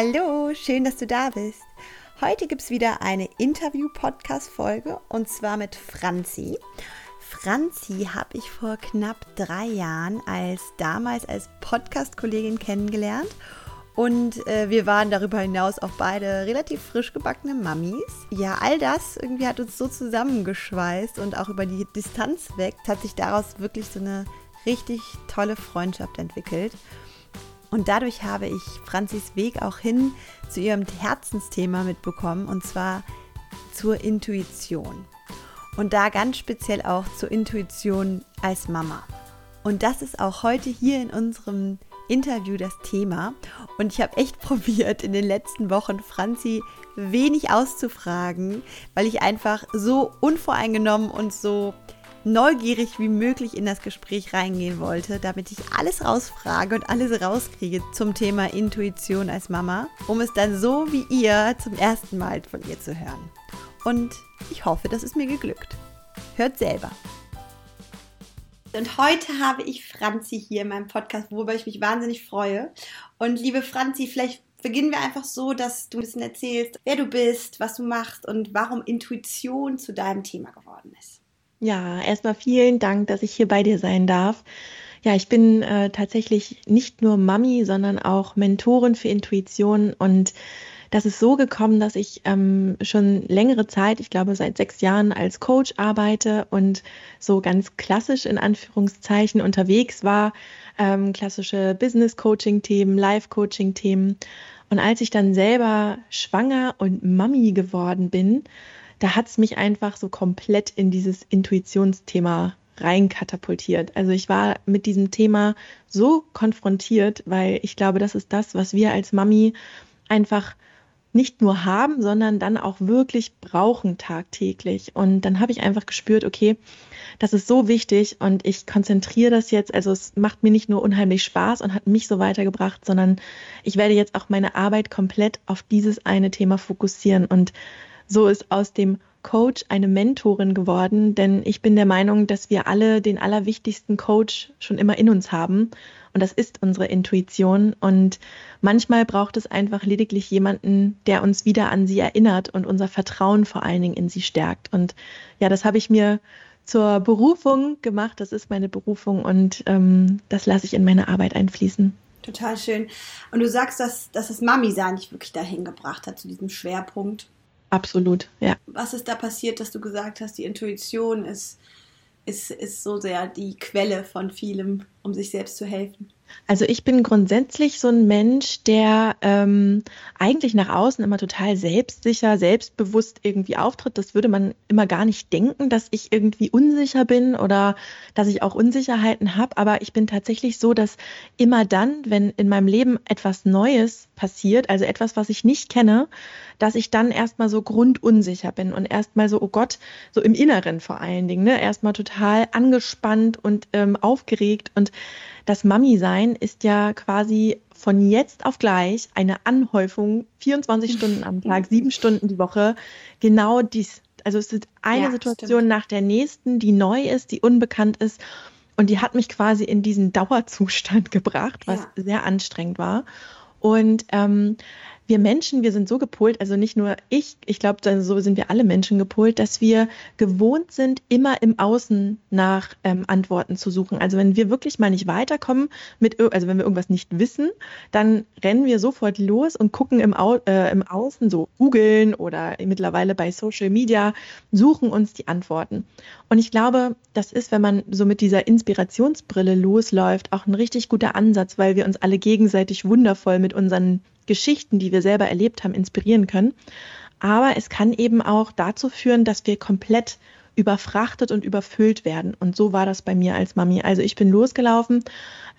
Hallo, schön, dass du da bist. Heute gibt es wieder eine Interview-Podcast-Folge und zwar mit Franzi. Franzi habe ich vor knapp drei Jahren als damals als Podcast-Kollegin kennengelernt und äh, wir waren darüber hinaus auch beide relativ frisch gebackene Mamis. Ja, all das irgendwie hat uns so zusammengeschweißt und auch über die Distanz weg hat sich daraus wirklich so eine richtig tolle Freundschaft entwickelt. Und dadurch habe ich Franzis Weg auch hin zu ihrem Herzensthema mitbekommen, und zwar zur Intuition. Und da ganz speziell auch zur Intuition als Mama. Und das ist auch heute hier in unserem Interview das Thema. Und ich habe echt probiert, in den letzten Wochen Franzi wenig auszufragen, weil ich einfach so unvoreingenommen und so neugierig wie möglich in das Gespräch reingehen wollte, damit ich alles rausfrage und alles rauskriege zum Thema Intuition als Mama, um es dann so wie ihr zum ersten Mal von ihr zu hören. Und ich hoffe, das ist mir geglückt. Hört selber. Und heute habe ich Franzi hier in meinem Podcast, worüber ich mich wahnsinnig freue. Und liebe Franzi, vielleicht beginnen wir einfach so, dass du ein bisschen erzählst, wer du bist, was du machst und warum Intuition zu deinem Thema geworden ist. Ja, erstmal vielen Dank, dass ich hier bei dir sein darf. Ja, ich bin äh, tatsächlich nicht nur Mami, sondern auch Mentorin für Intuition und das ist so gekommen, dass ich ähm, schon längere Zeit, ich glaube seit sechs Jahren als Coach arbeite und so ganz klassisch in Anführungszeichen unterwegs war, ähm, klassische Business-Coaching-Themen, Life-Coaching-Themen. Und als ich dann selber schwanger und Mami geworden bin, da hat es mich einfach so komplett in dieses Intuitionsthema reinkatapultiert. Also ich war mit diesem Thema so konfrontiert, weil ich glaube, das ist das, was wir als Mami einfach nicht nur haben, sondern dann auch wirklich brauchen tagtäglich. Und dann habe ich einfach gespürt, okay, das ist so wichtig und ich konzentriere das jetzt. Also es macht mir nicht nur unheimlich Spaß und hat mich so weitergebracht, sondern ich werde jetzt auch meine Arbeit komplett auf dieses eine Thema fokussieren. Und so ist aus dem Coach eine Mentorin geworden, denn ich bin der Meinung, dass wir alle den allerwichtigsten Coach schon immer in uns haben. Und das ist unsere Intuition. Und manchmal braucht es einfach lediglich jemanden, der uns wieder an sie erinnert und unser Vertrauen vor allen Dingen in sie stärkt. Und ja, das habe ich mir zur Berufung gemacht. Das ist meine Berufung und ähm, das lasse ich in meine Arbeit einfließen. Total schön. Und du sagst, dass, dass das Mami-Sein dich wirklich dahin gebracht hat, zu diesem Schwerpunkt. Absolut, ja. Was ist da passiert, dass du gesagt hast, die Intuition ist, ist, ist so sehr die Quelle von vielem, um sich selbst zu helfen? Also ich bin grundsätzlich so ein Mensch, der ähm, eigentlich nach außen immer total selbstsicher, selbstbewusst irgendwie auftritt. Das würde man immer gar nicht denken, dass ich irgendwie unsicher bin oder dass ich auch Unsicherheiten habe. Aber ich bin tatsächlich so, dass immer dann, wenn in meinem Leben etwas Neues passiert, also etwas, was ich nicht kenne, dass ich dann erstmal so grundunsicher bin und erstmal so, oh Gott, so im Inneren vor allen Dingen, ne, erstmal total angespannt und ähm, aufgeregt und das Mami-Sein ist ja quasi von jetzt auf gleich eine Anhäufung, 24 Stunden am Tag, sieben Stunden die Woche. Genau dies. Also es ist eine ja, Situation stimmt. nach der nächsten, die neu ist, die unbekannt ist. Und die hat mich quasi in diesen Dauerzustand gebracht, was ja. sehr anstrengend war. Und ähm, wir Menschen, wir sind so gepolt, also nicht nur ich, ich glaube, so sind wir alle Menschen gepolt, dass wir gewohnt sind, immer im Außen nach ähm, Antworten zu suchen. Also wenn wir wirklich mal nicht weiterkommen mit, also wenn wir irgendwas nicht wissen, dann rennen wir sofort los und gucken im, Au äh, im Außen, so googeln oder mittlerweile bei Social Media, suchen uns die Antworten. Und ich glaube, das ist, wenn man so mit dieser Inspirationsbrille losläuft, auch ein richtig guter Ansatz, weil wir uns alle gegenseitig wundervoll mit unseren Geschichten, die wir selber erlebt haben, inspirieren können. Aber es kann eben auch dazu führen, dass wir komplett überfrachtet und überfüllt werden. Und so war das bei mir als Mami. Also ich bin losgelaufen,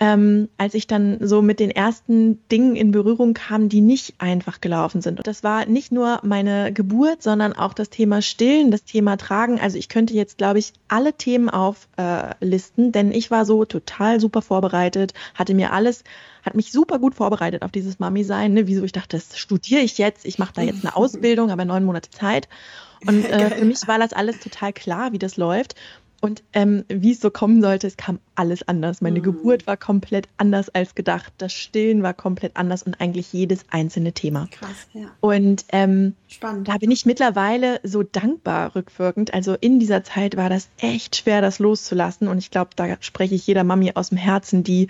ähm, als ich dann so mit den ersten Dingen in Berührung kam, die nicht einfach gelaufen sind. Und das war nicht nur meine Geburt, sondern auch das Thema Stillen, das Thema Tragen. Also ich könnte jetzt, glaube ich, alle Themen auflisten, äh, denn ich war so total super vorbereitet, hatte mir alles hat mich super gut vorbereitet auf dieses Mami-Sein. Ne? Wieso ich dachte, das studiere ich jetzt, ich mache da jetzt eine Ausbildung, aber neun Monate Zeit. Und äh, für mich war das alles total klar, wie das läuft. Und ähm, wie es so kommen sollte, es kam alles anders. Meine mhm. Geburt war komplett anders als gedacht. Das Stillen war komplett anders und eigentlich jedes einzelne Thema. Krass, ja. Und ähm, Spannend. da bin ich mittlerweile so dankbar rückwirkend. Also in dieser Zeit war das echt schwer, das loszulassen. Und ich glaube, da spreche ich jeder Mami aus dem Herzen, die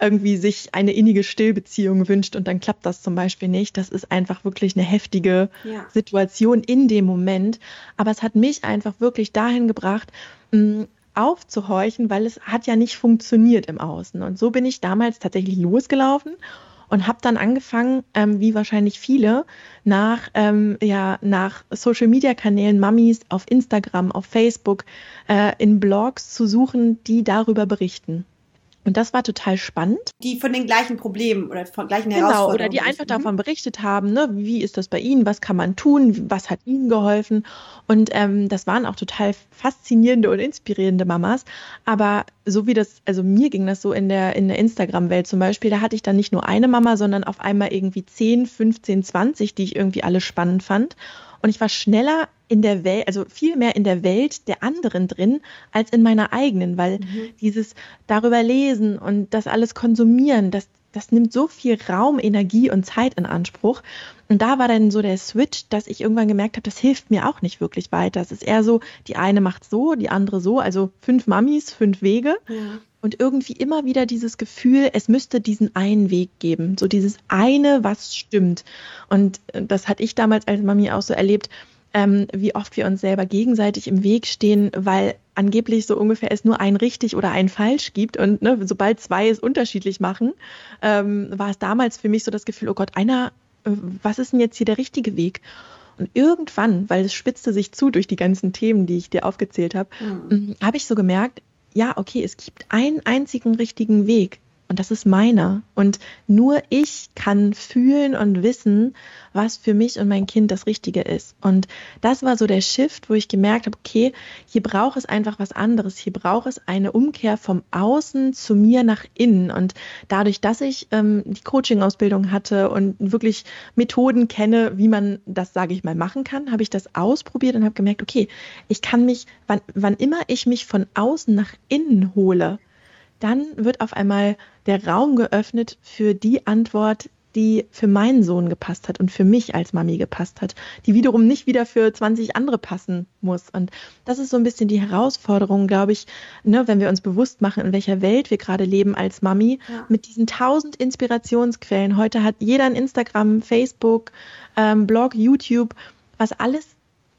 irgendwie sich eine innige Stillbeziehung wünscht und dann klappt das zum Beispiel nicht. Das ist einfach wirklich eine heftige ja. Situation in dem Moment. Aber es hat mich einfach wirklich dahin gebracht, aufzuhorchen, weil es hat ja nicht funktioniert im Außen. Und so bin ich damals tatsächlich losgelaufen und habe dann angefangen, ähm, wie wahrscheinlich viele, nach, ähm, ja, nach Social-Media-Kanälen, Mummies auf Instagram, auf Facebook, äh, in Blogs zu suchen, die darüber berichten. Und das war total spannend. Die von den gleichen Problemen oder von gleichen genau, Herausforderungen. Genau, oder die einfach mhm. davon berichtet haben, ne, wie ist das bei Ihnen, was kann man tun, was hat Ihnen geholfen. Und ähm, das waren auch total faszinierende und inspirierende Mamas. Aber so wie das, also mir ging das so in der, in der Instagram-Welt zum Beispiel, da hatte ich dann nicht nur eine Mama, sondern auf einmal irgendwie 10, 15, 20, die ich irgendwie alle spannend fand. Und ich war schneller in der Welt, also viel mehr in der Welt der anderen drin, als in meiner eigenen, weil mhm. dieses darüber lesen und das alles konsumieren, das, das nimmt so viel Raum, Energie und Zeit in Anspruch. Und da war dann so der Switch, dass ich irgendwann gemerkt habe, das hilft mir auch nicht wirklich weiter. Es ist eher so, die eine macht so, die andere so, also fünf Mamis, fünf Wege. Ja. Und irgendwie immer wieder dieses Gefühl, es müsste diesen einen Weg geben, so dieses eine, was stimmt. Und äh, das hatte ich damals als Mami auch so erlebt, ähm, wie oft wir uns selber gegenseitig im Weg stehen, weil angeblich so ungefähr es nur ein richtig oder ein falsch gibt. Und ne, sobald zwei es unterschiedlich machen, ähm, war es damals für mich so das Gefühl, oh Gott, einer, äh, was ist denn jetzt hier der richtige Weg? Und irgendwann, weil es spitzte sich zu durch die ganzen Themen, die ich dir aufgezählt habe, mhm. habe ich so gemerkt, ja, okay, es gibt einen einzigen richtigen Weg. Und das ist meiner. Und nur ich kann fühlen und wissen, was für mich und mein Kind das Richtige ist. Und das war so der Shift, wo ich gemerkt habe, okay, hier braucht es einfach was anderes. Hier braucht es eine Umkehr vom Außen zu mir nach innen. Und dadurch, dass ich ähm, die Coaching-Ausbildung hatte und wirklich Methoden kenne, wie man das, sage ich mal, machen kann, habe ich das ausprobiert und habe gemerkt, okay, ich kann mich, wann, wann immer ich mich von außen nach innen hole, dann wird auf einmal der Raum geöffnet für die Antwort, die für meinen Sohn gepasst hat und für mich als Mami gepasst hat, die wiederum nicht wieder für 20 andere passen muss. Und das ist so ein bisschen die Herausforderung, glaube ich, ne, wenn wir uns bewusst machen, in welcher Welt wir gerade leben als Mami, ja. mit diesen tausend Inspirationsquellen. Heute hat jeder ein Instagram, Facebook, ähm, Blog, YouTube, was alles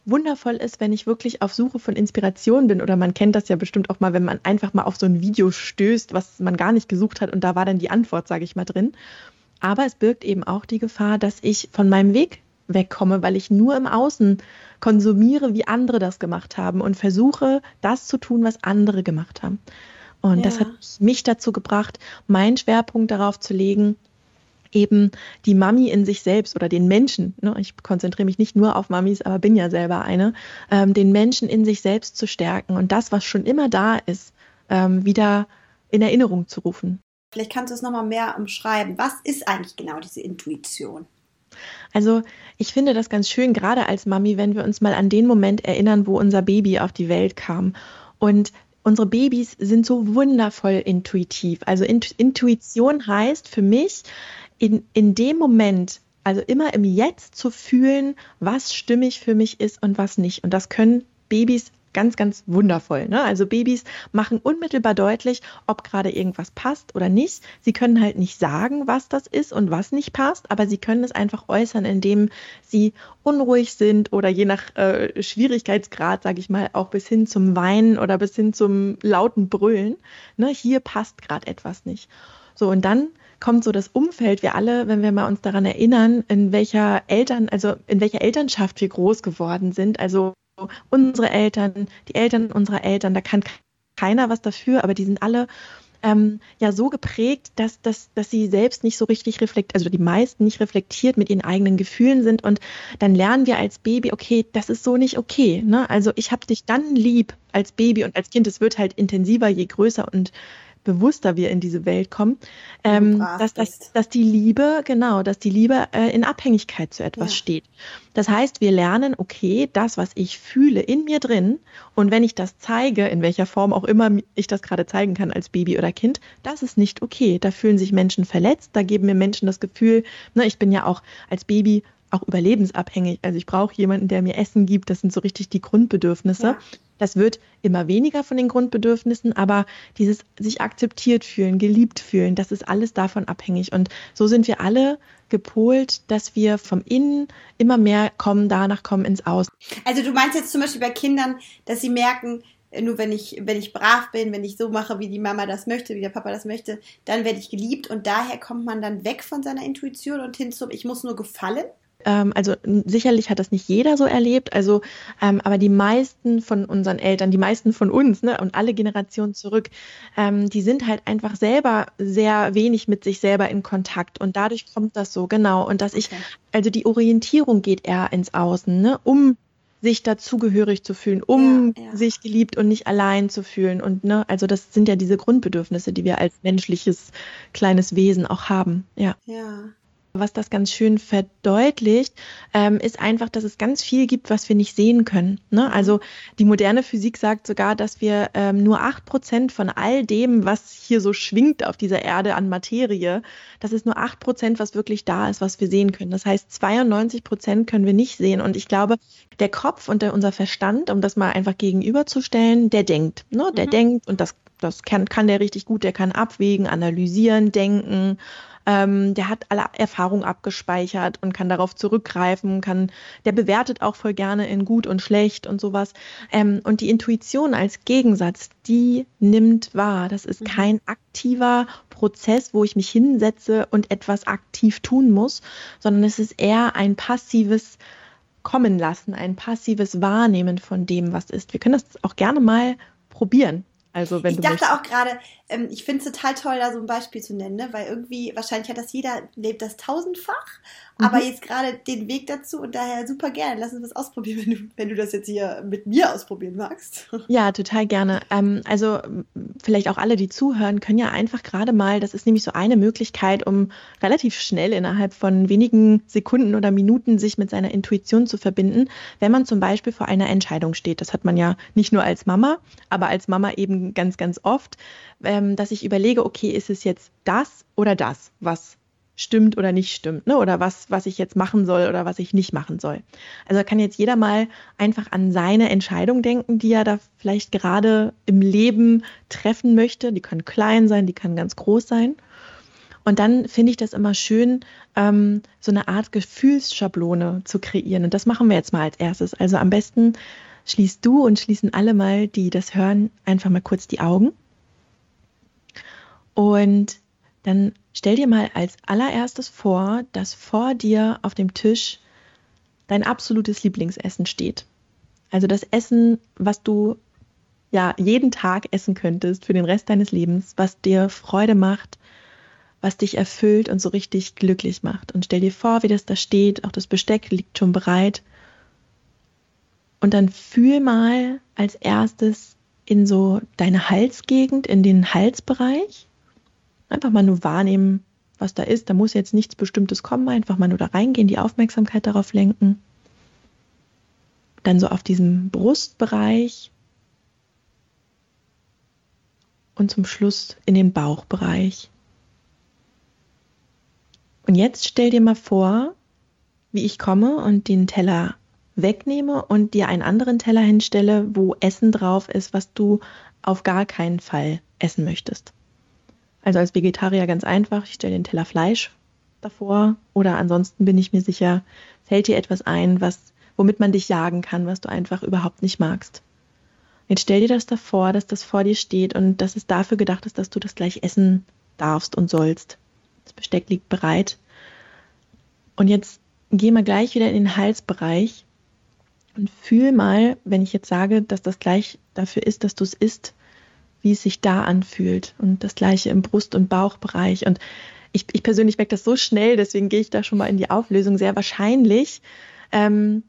wundervoll ist, wenn ich wirklich auf Suche von Inspiration bin. Oder man kennt das ja bestimmt auch mal, wenn man einfach mal auf so ein Video stößt, was man gar nicht gesucht hat und da war dann die Antwort, sage ich mal, drin. Aber es birgt eben auch die Gefahr, dass ich von meinem Weg wegkomme, weil ich nur im Außen konsumiere, wie andere das gemacht haben und versuche, das zu tun, was andere gemacht haben. Und ja. das hat mich dazu gebracht, meinen Schwerpunkt darauf zu legen, eben die Mami in sich selbst oder den Menschen, ne, ich konzentriere mich nicht nur auf Mamis, aber bin ja selber eine, ähm, den Menschen in sich selbst zu stärken und das, was schon immer da ist, ähm, wieder in Erinnerung zu rufen. Vielleicht kannst du es nochmal mehr umschreiben. Was ist eigentlich genau diese Intuition? Also ich finde das ganz schön, gerade als Mami, wenn wir uns mal an den Moment erinnern, wo unser Baby auf die Welt kam. Und unsere Babys sind so wundervoll intuitiv. Also Intuition heißt für mich, in, in dem Moment, also immer im Jetzt zu fühlen, was stimmig für mich ist und was nicht. Und das können Babys ganz, ganz wundervoll. Ne? Also Babys machen unmittelbar deutlich, ob gerade irgendwas passt oder nicht. Sie können halt nicht sagen, was das ist und was nicht passt, aber sie können es einfach äußern, indem sie unruhig sind oder je nach äh, Schwierigkeitsgrad, sage ich mal, auch bis hin zum Weinen oder bis hin zum lauten Brüllen. Ne? Hier passt gerade etwas nicht. So, und dann kommt so das Umfeld, wir alle, wenn wir mal uns daran erinnern, in welcher Eltern, also in welcher Elternschaft wir groß geworden sind, also unsere Eltern, die Eltern unserer Eltern, da kann keiner was dafür, aber die sind alle ähm, ja so geprägt, dass, dass, dass sie selbst nicht so richtig reflektiert, also die meisten nicht reflektiert mit ihren eigenen Gefühlen sind und dann lernen wir als Baby, okay, das ist so nicht okay. Ne? Also ich habe dich dann lieb als Baby und als Kind, es wird halt intensiver, je größer und bewusster wir in diese Welt kommen, ähm, dass, dass, dass die Liebe, genau, dass die Liebe äh, in Abhängigkeit zu etwas ja. steht. Das heißt, wir lernen, okay, das, was ich fühle in mir drin und wenn ich das zeige, in welcher Form auch immer ich das gerade zeigen kann als Baby oder Kind, das ist nicht okay. Da fühlen sich Menschen verletzt, da geben mir Menschen das Gefühl, ne, ich bin ja auch als Baby auch überlebensabhängig. Also ich brauche jemanden, der mir Essen gibt. Das sind so richtig die Grundbedürfnisse. Ja. Das wird immer weniger von den Grundbedürfnissen, aber dieses sich akzeptiert fühlen, geliebt fühlen, das ist alles davon abhängig. Und so sind wir alle gepolt, dass wir vom Innen immer mehr kommen, danach kommen ins Außen. Also du meinst jetzt zum Beispiel bei Kindern, dass sie merken, nur wenn ich, wenn ich brav bin, wenn ich so mache, wie die Mama das möchte, wie der Papa das möchte, dann werde ich geliebt und daher kommt man dann weg von seiner Intuition und hin zum, ich muss nur gefallen? Ähm, also sicherlich hat das nicht jeder so erlebt, also ähm, aber die meisten von unseren Eltern, die meisten von uns ne, und alle Generationen zurück, ähm, die sind halt einfach selber sehr wenig mit sich selber in Kontakt und dadurch kommt das so genau und dass ich also die Orientierung geht eher ins Außen, ne, um sich dazugehörig zu fühlen, um ja, ja. sich geliebt und nicht allein zu fühlen. Und ne, also das sind ja diese Grundbedürfnisse, die wir als menschliches kleines Wesen auch haben. Ja. Ja. Was das ganz schön verdeutlicht, ähm, ist einfach, dass es ganz viel gibt, was wir nicht sehen können. Ne? Mhm. Also die moderne Physik sagt sogar, dass wir ähm, nur acht Prozent von all dem, was hier so schwingt auf dieser Erde an Materie, das ist nur acht Prozent, was wirklich da ist, was wir sehen können. Das heißt, 92 Prozent können wir nicht sehen. Und ich glaube, der Kopf und der, unser Verstand, um das mal einfach gegenüberzustellen, der denkt. Ne? Der mhm. denkt und das, das kann, kann der richtig gut, der kann abwägen, analysieren, denken ähm, der hat alle Erfahrungen abgespeichert und kann darauf zurückgreifen, kann, der bewertet auch voll gerne in gut und schlecht und sowas. Ähm, und die Intuition als Gegensatz, die nimmt wahr. Das ist mhm. kein aktiver Prozess, wo ich mich hinsetze und etwas aktiv tun muss, sondern es ist eher ein passives kommen lassen, ein passives Wahrnehmen von dem, was ist. Wir können das auch gerne mal probieren. Also wenn ich dachte auch gerade, ähm, ich finde es total toll, da so ein Beispiel zu nennen, ne? weil irgendwie, wahrscheinlich hat das jeder, lebt das tausendfach, mhm. aber jetzt gerade den Weg dazu und daher super gerne. Lass uns was ausprobieren, wenn du, wenn du das jetzt hier mit mir ausprobieren magst. Ja, total gerne. Ähm, also vielleicht auch alle, die zuhören, können ja einfach gerade mal, das ist nämlich so eine Möglichkeit, um relativ schnell innerhalb von wenigen Sekunden oder Minuten sich mit seiner Intuition zu verbinden, wenn man zum Beispiel vor einer Entscheidung steht. Das hat man ja nicht nur als Mama, aber als Mama eben ganz, ganz oft ähm, dass ich überlege, okay, ist es jetzt das oder das, was stimmt oder nicht stimmt, ne? oder was, was ich jetzt machen soll oder was ich nicht machen soll. Also kann jetzt jeder mal einfach an seine Entscheidung denken, die er da vielleicht gerade im Leben treffen möchte. Die können klein sein, die können ganz groß sein. Und dann finde ich das immer schön, ähm, so eine Art Gefühlsschablone zu kreieren. Und das machen wir jetzt mal als erstes. Also am besten schließt du und schließen alle mal, die das hören, einfach mal kurz die Augen. Und dann stell dir mal als allererstes vor, dass vor dir auf dem Tisch dein absolutes Lieblingsessen steht. Also das Essen, was du ja jeden Tag essen könntest für den Rest deines Lebens, was dir Freude macht, was dich erfüllt und so richtig glücklich macht. Und stell dir vor, wie das da steht, auch das Besteck liegt schon bereit. Und dann fühl mal als erstes in so deine Halsgegend, in den Halsbereich. Einfach mal nur wahrnehmen, was da ist. Da muss jetzt nichts Bestimmtes kommen. Einfach mal nur da reingehen, die Aufmerksamkeit darauf lenken. Dann so auf diesem Brustbereich. Und zum Schluss in den Bauchbereich. Und jetzt stell dir mal vor, wie ich komme und den Teller wegnehme und dir einen anderen Teller hinstelle, wo Essen drauf ist, was du auf gar keinen Fall essen möchtest. Also als Vegetarier ganz einfach, ich stelle den Teller Fleisch davor oder ansonsten bin ich mir sicher, fällt dir etwas ein, was, womit man dich jagen kann, was du einfach überhaupt nicht magst. Jetzt stell dir das davor, dass das vor dir steht und dass es dafür gedacht ist, dass du das gleich essen darfst und sollst. Das Besteck liegt bereit. Und jetzt geh mal gleich wieder in den Halsbereich und fühl mal, wenn ich jetzt sage, dass das gleich dafür ist, dass du es isst, wie es sich da anfühlt. Und das gleiche im Brust- und Bauchbereich. Und ich, ich persönlich merke das so schnell, deswegen gehe ich da schon mal in die Auflösung. Sehr wahrscheinlich ähm,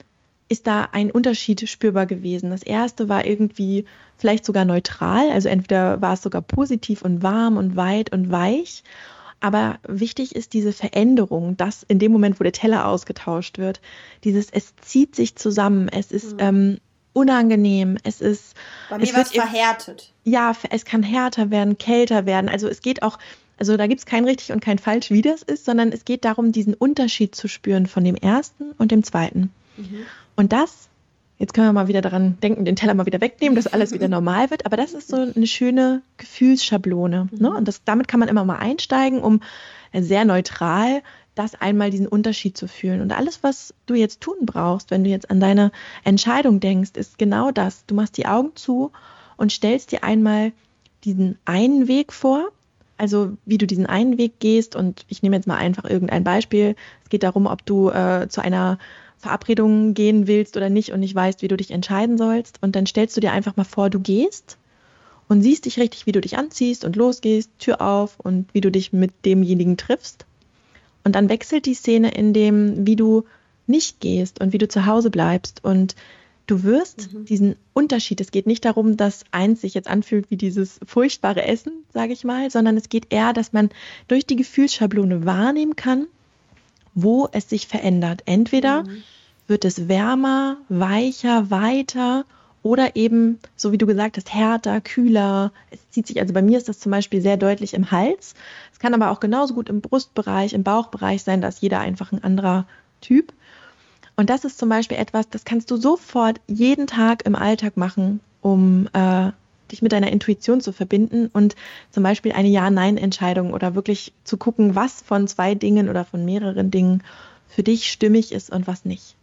ist da ein Unterschied spürbar gewesen. Das erste war irgendwie vielleicht sogar neutral, also entweder war es sogar positiv und warm und weit und weich. Aber wichtig ist diese Veränderung, dass in dem Moment, wo der Teller ausgetauscht wird, dieses, es zieht sich zusammen, es ist mhm. ähm, unangenehm, es ist. Bei mir war es verhärtet. Ja, es kann härter werden, kälter werden. Also es geht auch, also da gibt es kein richtig und kein falsch, wie das ist, sondern es geht darum, diesen Unterschied zu spüren von dem ersten und dem zweiten. Mhm. Und das, jetzt können wir mal wieder daran denken, den Teller mal wieder wegnehmen, dass alles wieder normal wird, aber das ist so eine schöne Gefühlsschablone. Ne? Mhm. Und das, damit kann man immer mal einsteigen, um sehr neutral das einmal diesen Unterschied zu fühlen. Und alles, was du jetzt tun brauchst, wenn du jetzt an deine Entscheidung denkst, ist genau das. Du machst die Augen zu und stellst dir einmal diesen einen Weg vor, also wie du diesen einen Weg gehst. Und ich nehme jetzt mal einfach irgendein Beispiel. Es geht darum, ob du äh, zu einer Verabredung gehen willst oder nicht und nicht weißt, wie du dich entscheiden sollst. Und dann stellst du dir einfach mal vor, du gehst und siehst dich richtig, wie du dich anziehst und losgehst, Tür auf und wie du dich mit demjenigen triffst. Und dann wechselt die Szene in dem, wie du nicht gehst und wie du zu Hause bleibst. Und du wirst mhm. diesen Unterschied, es geht nicht darum, dass eins sich jetzt anfühlt wie dieses furchtbare Essen, sage ich mal, sondern es geht eher, dass man durch die Gefühlsschablone wahrnehmen kann, wo es sich verändert. Entweder mhm. wird es wärmer, weicher, weiter oder eben, so wie du gesagt hast, härter, kühler. Es zieht sich, also bei mir ist das zum Beispiel sehr deutlich im Hals. Es kann aber auch genauso gut im Brustbereich, im Bauchbereich sein, da ist jeder einfach ein anderer Typ. Und das ist zum Beispiel etwas, das kannst du sofort jeden Tag im Alltag machen, um äh, dich mit deiner Intuition zu verbinden und zum Beispiel eine Ja-Nein-Entscheidung oder wirklich zu gucken, was von zwei Dingen oder von mehreren Dingen für dich stimmig ist und was nicht.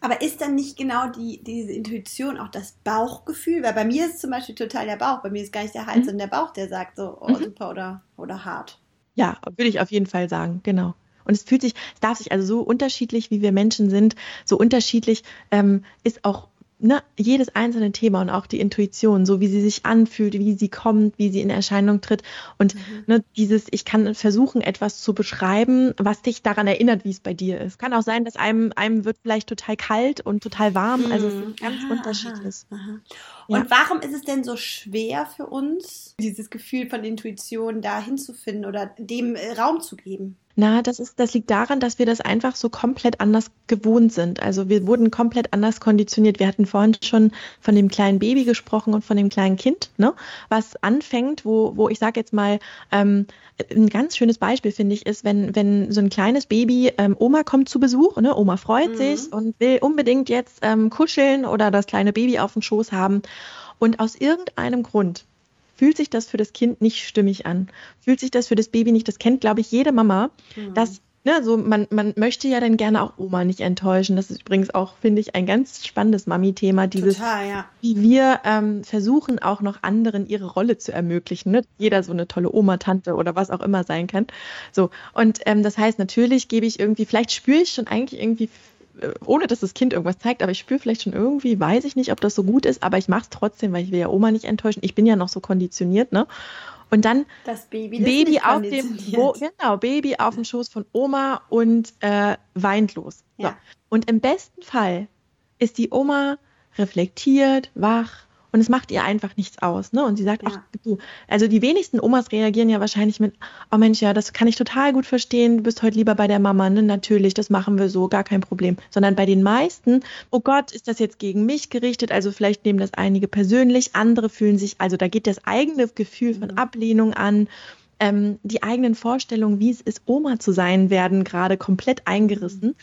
Aber ist dann nicht genau die, diese Intuition auch das Bauchgefühl? Weil bei mir ist zum Beispiel total der Bauch. Bei mir ist gar nicht der Hals, mhm. sondern der Bauch, der sagt so, oh, mhm. super oder, oder hart. Ja, würde ich auf jeden Fall sagen, genau. Und es fühlt sich, es darf sich also so unterschiedlich, wie wir Menschen sind, so unterschiedlich ähm, ist auch ne, jedes einzelne Thema und auch die Intuition, so wie sie sich anfühlt, wie sie kommt, wie sie in Erscheinung tritt. Und mhm. ne, dieses, ich kann versuchen, etwas zu beschreiben, was dich daran erinnert, wie es bei dir ist. Kann auch sein, dass einem, einem wird vielleicht total kalt und total warm. Mhm. Also es ist ganz aha, unterschiedlich. Aha, Und ja. warum ist es denn so schwer für uns, dieses Gefühl von Intuition da hinzufinden oder dem äh, Raum zu geben? Na, das ist, das liegt daran, dass wir das einfach so komplett anders gewohnt sind. Also wir wurden komplett anders konditioniert. Wir hatten vorhin schon von dem kleinen Baby gesprochen und von dem kleinen Kind, ne? Was anfängt, wo, wo ich sage jetzt mal, ähm, ein ganz schönes Beispiel finde ich ist, wenn, wenn so ein kleines Baby, ähm, Oma kommt zu Besuch, ne? Oma freut mhm. sich und will unbedingt jetzt ähm, kuscheln oder das kleine Baby auf dem Schoß haben. Und aus irgendeinem Grund fühlt sich das für das Kind nicht stimmig an. Fühlt sich das für das Baby nicht, das kennt, glaube ich, jede Mama, mhm. dass Ne, so man, man möchte ja dann gerne auch Oma nicht enttäuschen. Das ist übrigens auch, finde ich, ein ganz spannendes Mami-Thema, dieses, Total, ja. wie wir ähm, versuchen, auch noch anderen ihre Rolle zu ermöglichen. Ne? Jeder so eine tolle Oma, Tante oder was auch immer sein kann. So, und ähm, das heißt, natürlich gebe ich irgendwie, vielleicht spüre ich schon eigentlich irgendwie ohne dass das Kind irgendwas zeigt, aber ich spüre vielleicht schon irgendwie, weiß ich nicht, ob das so gut ist, aber ich mache es trotzdem, weil ich will ja Oma nicht enttäuschen. Ich bin ja noch so konditioniert, ne? Und dann das Baby, das Baby auf dem Bo genau, Baby auf dem Schoß von Oma und äh, weint los. Ja. So. Und im besten Fall ist die Oma reflektiert, wach, und es macht ihr einfach nichts aus. Ne? Und sie sagt, ja. ach du, also die wenigsten Omas reagieren ja wahrscheinlich mit, oh Mensch, ja, das kann ich total gut verstehen, du bist heute lieber bei der Mama, ne? Natürlich, das machen wir so, gar kein Problem. Sondern bei den meisten, oh Gott, ist das jetzt gegen mich gerichtet? Also vielleicht nehmen das einige persönlich, andere fühlen sich, also da geht das eigene Gefühl von mhm. Ablehnung an. Ähm, die eigenen Vorstellungen, wie es ist, Oma zu sein, werden gerade komplett eingerissen.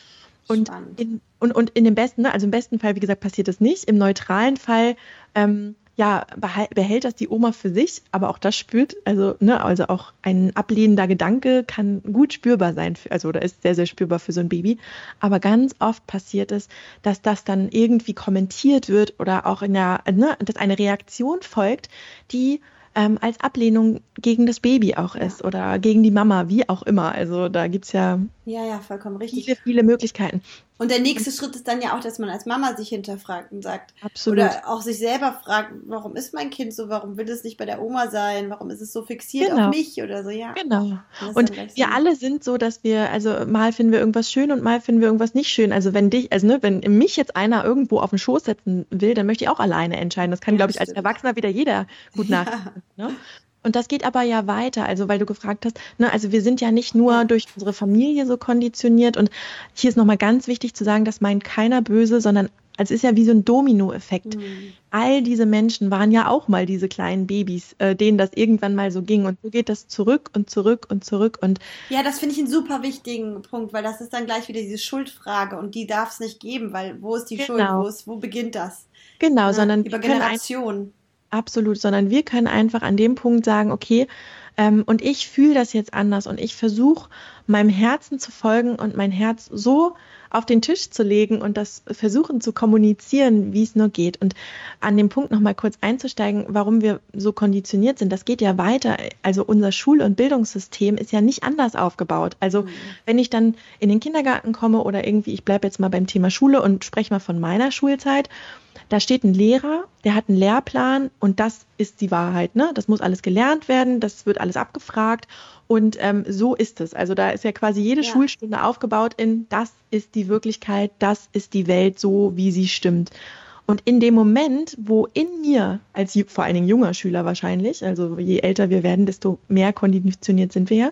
Und in, und, und in dem besten, ne, also im besten Fall, wie gesagt, passiert das nicht. Im neutralen Fall, ähm, ja, behält das die Oma für sich, aber auch das spürt, also, ne, also auch ein ablehnender Gedanke kann gut spürbar sein, für, also oder ist sehr, sehr spürbar für so ein Baby. Aber ganz oft passiert es, dass das dann irgendwie kommentiert wird oder auch in der, ne, dass eine Reaktion folgt, die ähm, als Ablehnung gegen das Baby auch ist oder gegen die Mama, wie auch immer. Also da gibt es ja, ja, ja, vollkommen richtig. viele, viele Möglichkeiten. Und der nächste Schritt ist dann ja auch, dass man als Mama sich hinterfragt und sagt, Absolut. oder auch sich selber fragt, warum ist mein Kind so, warum will es nicht bei der Oma sein, warum ist es so fixiert Genau. auf mich oder so, ja. Genau. Und wir so. alle sind so, dass wir, also mal finden wir irgendwas schön und mal finden wir irgendwas nicht schön. Also wenn dich, also ne, wenn mich jetzt einer irgendwo auf den Schoß setzen will, dann möchte ich auch alleine entscheiden. Das kann, Ja, glaube ich, als. Erwachsener wieder jeder gut Ja. nachvollziehen. Ne? Und das geht aber ja weiter, also weil du gefragt hast, ne, also wir sind ja nicht nur durch unsere Familie so konditioniert und hier ist nochmal ganz wichtig zu sagen, das meint keiner böse, sondern es ist ja wie so ein Dominoeffekt. Mhm. All diese Menschen waren ja auch mal diese kleinen Babys, äh, denen das irgendwann mal so ging. Und so geht das zurück und zurück und zurück. Und Ja, das finde ich einen super wichtigen Punkt, weil das ist dann gleich wieder diese Schuldfrage und die darf es nicht geben, weil wo ist die Schuld, Genau. wo, ist, wo beginnt das? genau, Ne? sondern Über Generationen. Absolut, sondern wir können einfach an dem Punkt sagen, okay, ähm, und ich fühle das jetzt anders und ich versuche meinem Herzen zu folgen und mein Herz so auf den Tisch zu legen und das versuchen zu kommunizieren, wie es nur geht. Und an dem Punkt nochmal kurz einzusteigen, warum wir so konditioniert sind, das geht ja weiter. Also unser Schul- und Bildungssystem ist ja nicht anders aufgebaut. Also Mhm. wenn ich dann in den Kindergarten komme oder irgendwie, ich bleibe jetzt mal beim Thema Schule und spreche mal von meiner Schulzeit, da steht ein Lehrer, der hat einen Lehrplan und das ist die Wahrheit. Ne? Das muss alles gelernt werden, das wird alles abgefragt und ähm, so ist es. Also da ist ja quasi jede Ja. Schulstunde aufgebaut in, das ist die Wirklichkeit, das ist die Welt so, wie sie stimmt. Und in dem Moment, wo in mir, als vor allen Dingen junger Schüler wahrscheinlich, also je älter wir werden, desto mehr konditioniert sind wir ja,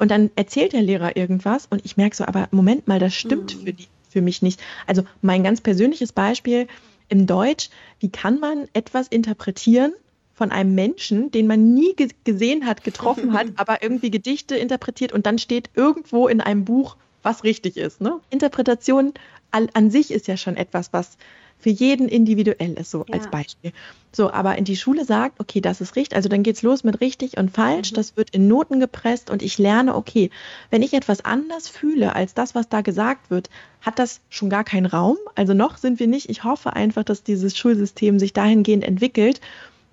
und dann erzählt der Lehrer irgendwas und ich merke so, aber Moment mal, das stimmt Mhm. für, die, für mich nicht. Also mein ganz persönliches Beispiel im Deutsch, wie kann man etwas interpretieren von einem Menschen, den man nie ge gesehen hat, getroffen hat, aber irgendwie Gedichte interpretiert und dann steht irgendwo in einem Buch, was richtig ist. Ne? Interpretation an, an sich ist ja schon etwas, was für jeden individuell ist, so Ja. als Beispiel. So, aber in die Schule sagt, okay, das ist richtig, also dann geht's los mit richtig und falsch, Mhm. das wird in Noten gepresst und ich lerne, okay, wenn ich etwas anders fühle als das, was da gesagt wird, hat das schon gar keinen Raum. Also noch sind wir nicht. Ich hoffe einfach, dass dieses Schulsystem sich dahingehend entwickelt,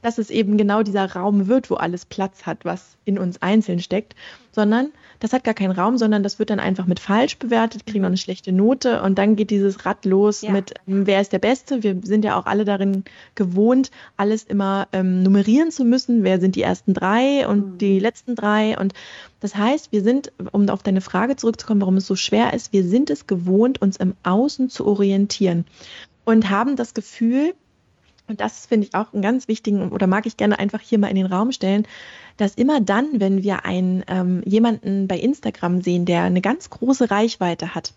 dass es eben genau dieser Raum wird, wo alles Platz hat, was in uns einzeln steckt, sondern das hat gar keinen Raum, sondern das wird dann einfach mit falsch bewertet, kriegen noch eine schlechte Note und dann geht dieses Rad los Ja. mit, ähm, wer ist der Beste? Wir sind ja auch alle darin gewohnt, alles immer ähm, nummerieren zu müssen. Wer sind die ersten drei und Mhm. die letzten drei? Und das heißt, wir sind, um auf deine Frage zurückzukommen, warum es so schwer ist, wir sind es gewohnt, uns im Außen zu orientieren und haben das Gefühl, und das finde ich auch einen ganz wichtigen, oder mag ich gerne einfach hier mal in den Raum stellen, dass immer dann, wenn wir einen ähm, jemanden bei Instagram sehen, der eine ganz große Reichweite hat,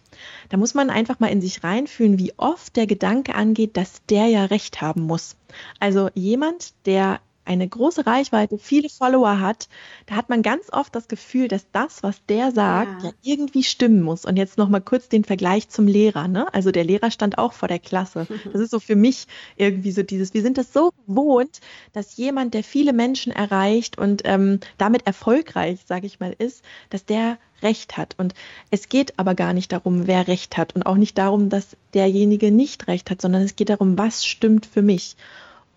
da muss man einfach mal in sich reinfühlen, wie oft der Gedanke angeht, dass der ja recht haben muss. Also jemand, der eine große Reichweite, viele Follower hat, da hat man ganz oft das Gefühl, dass das, was der sagt, Ja. ja, irgendwie stimmen muss. Und jetzt noch mal kurz den Vergleich zum Lehrer. Ne? Also der Lehrer stand auch vor der Klasse. Das ist so für mich irgendwie so dieses, wir sind das so gewohnt, dass jemand, der viele Menschen erreicht und ähm, damit erfolgreich, sage ich mal, ist, dass der Recht hat. Und es geht aber gar nicht darum, wer Recht hat und auch nicht darum, dass derjenige nicht Recht hat, sondern es geht darum, was stimmt für mich.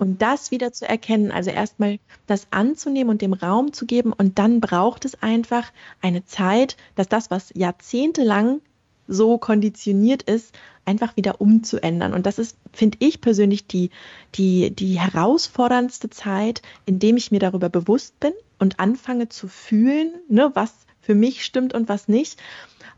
Und das wieder zu erkennen, also erstmal das anzunehmen und dem Raum zu geben und dann braucht es einfach eine Zeit, dass das, was jahrzehntelang so konditioniert ist, einfach wieder umzuändern. Und das ist, finde ich persönlich, die, die, die herausforderndste Zeit, in dem ich mir darüber bewusst bin und anfange zu fühlen, ne, was für mich stimmt und was nicht.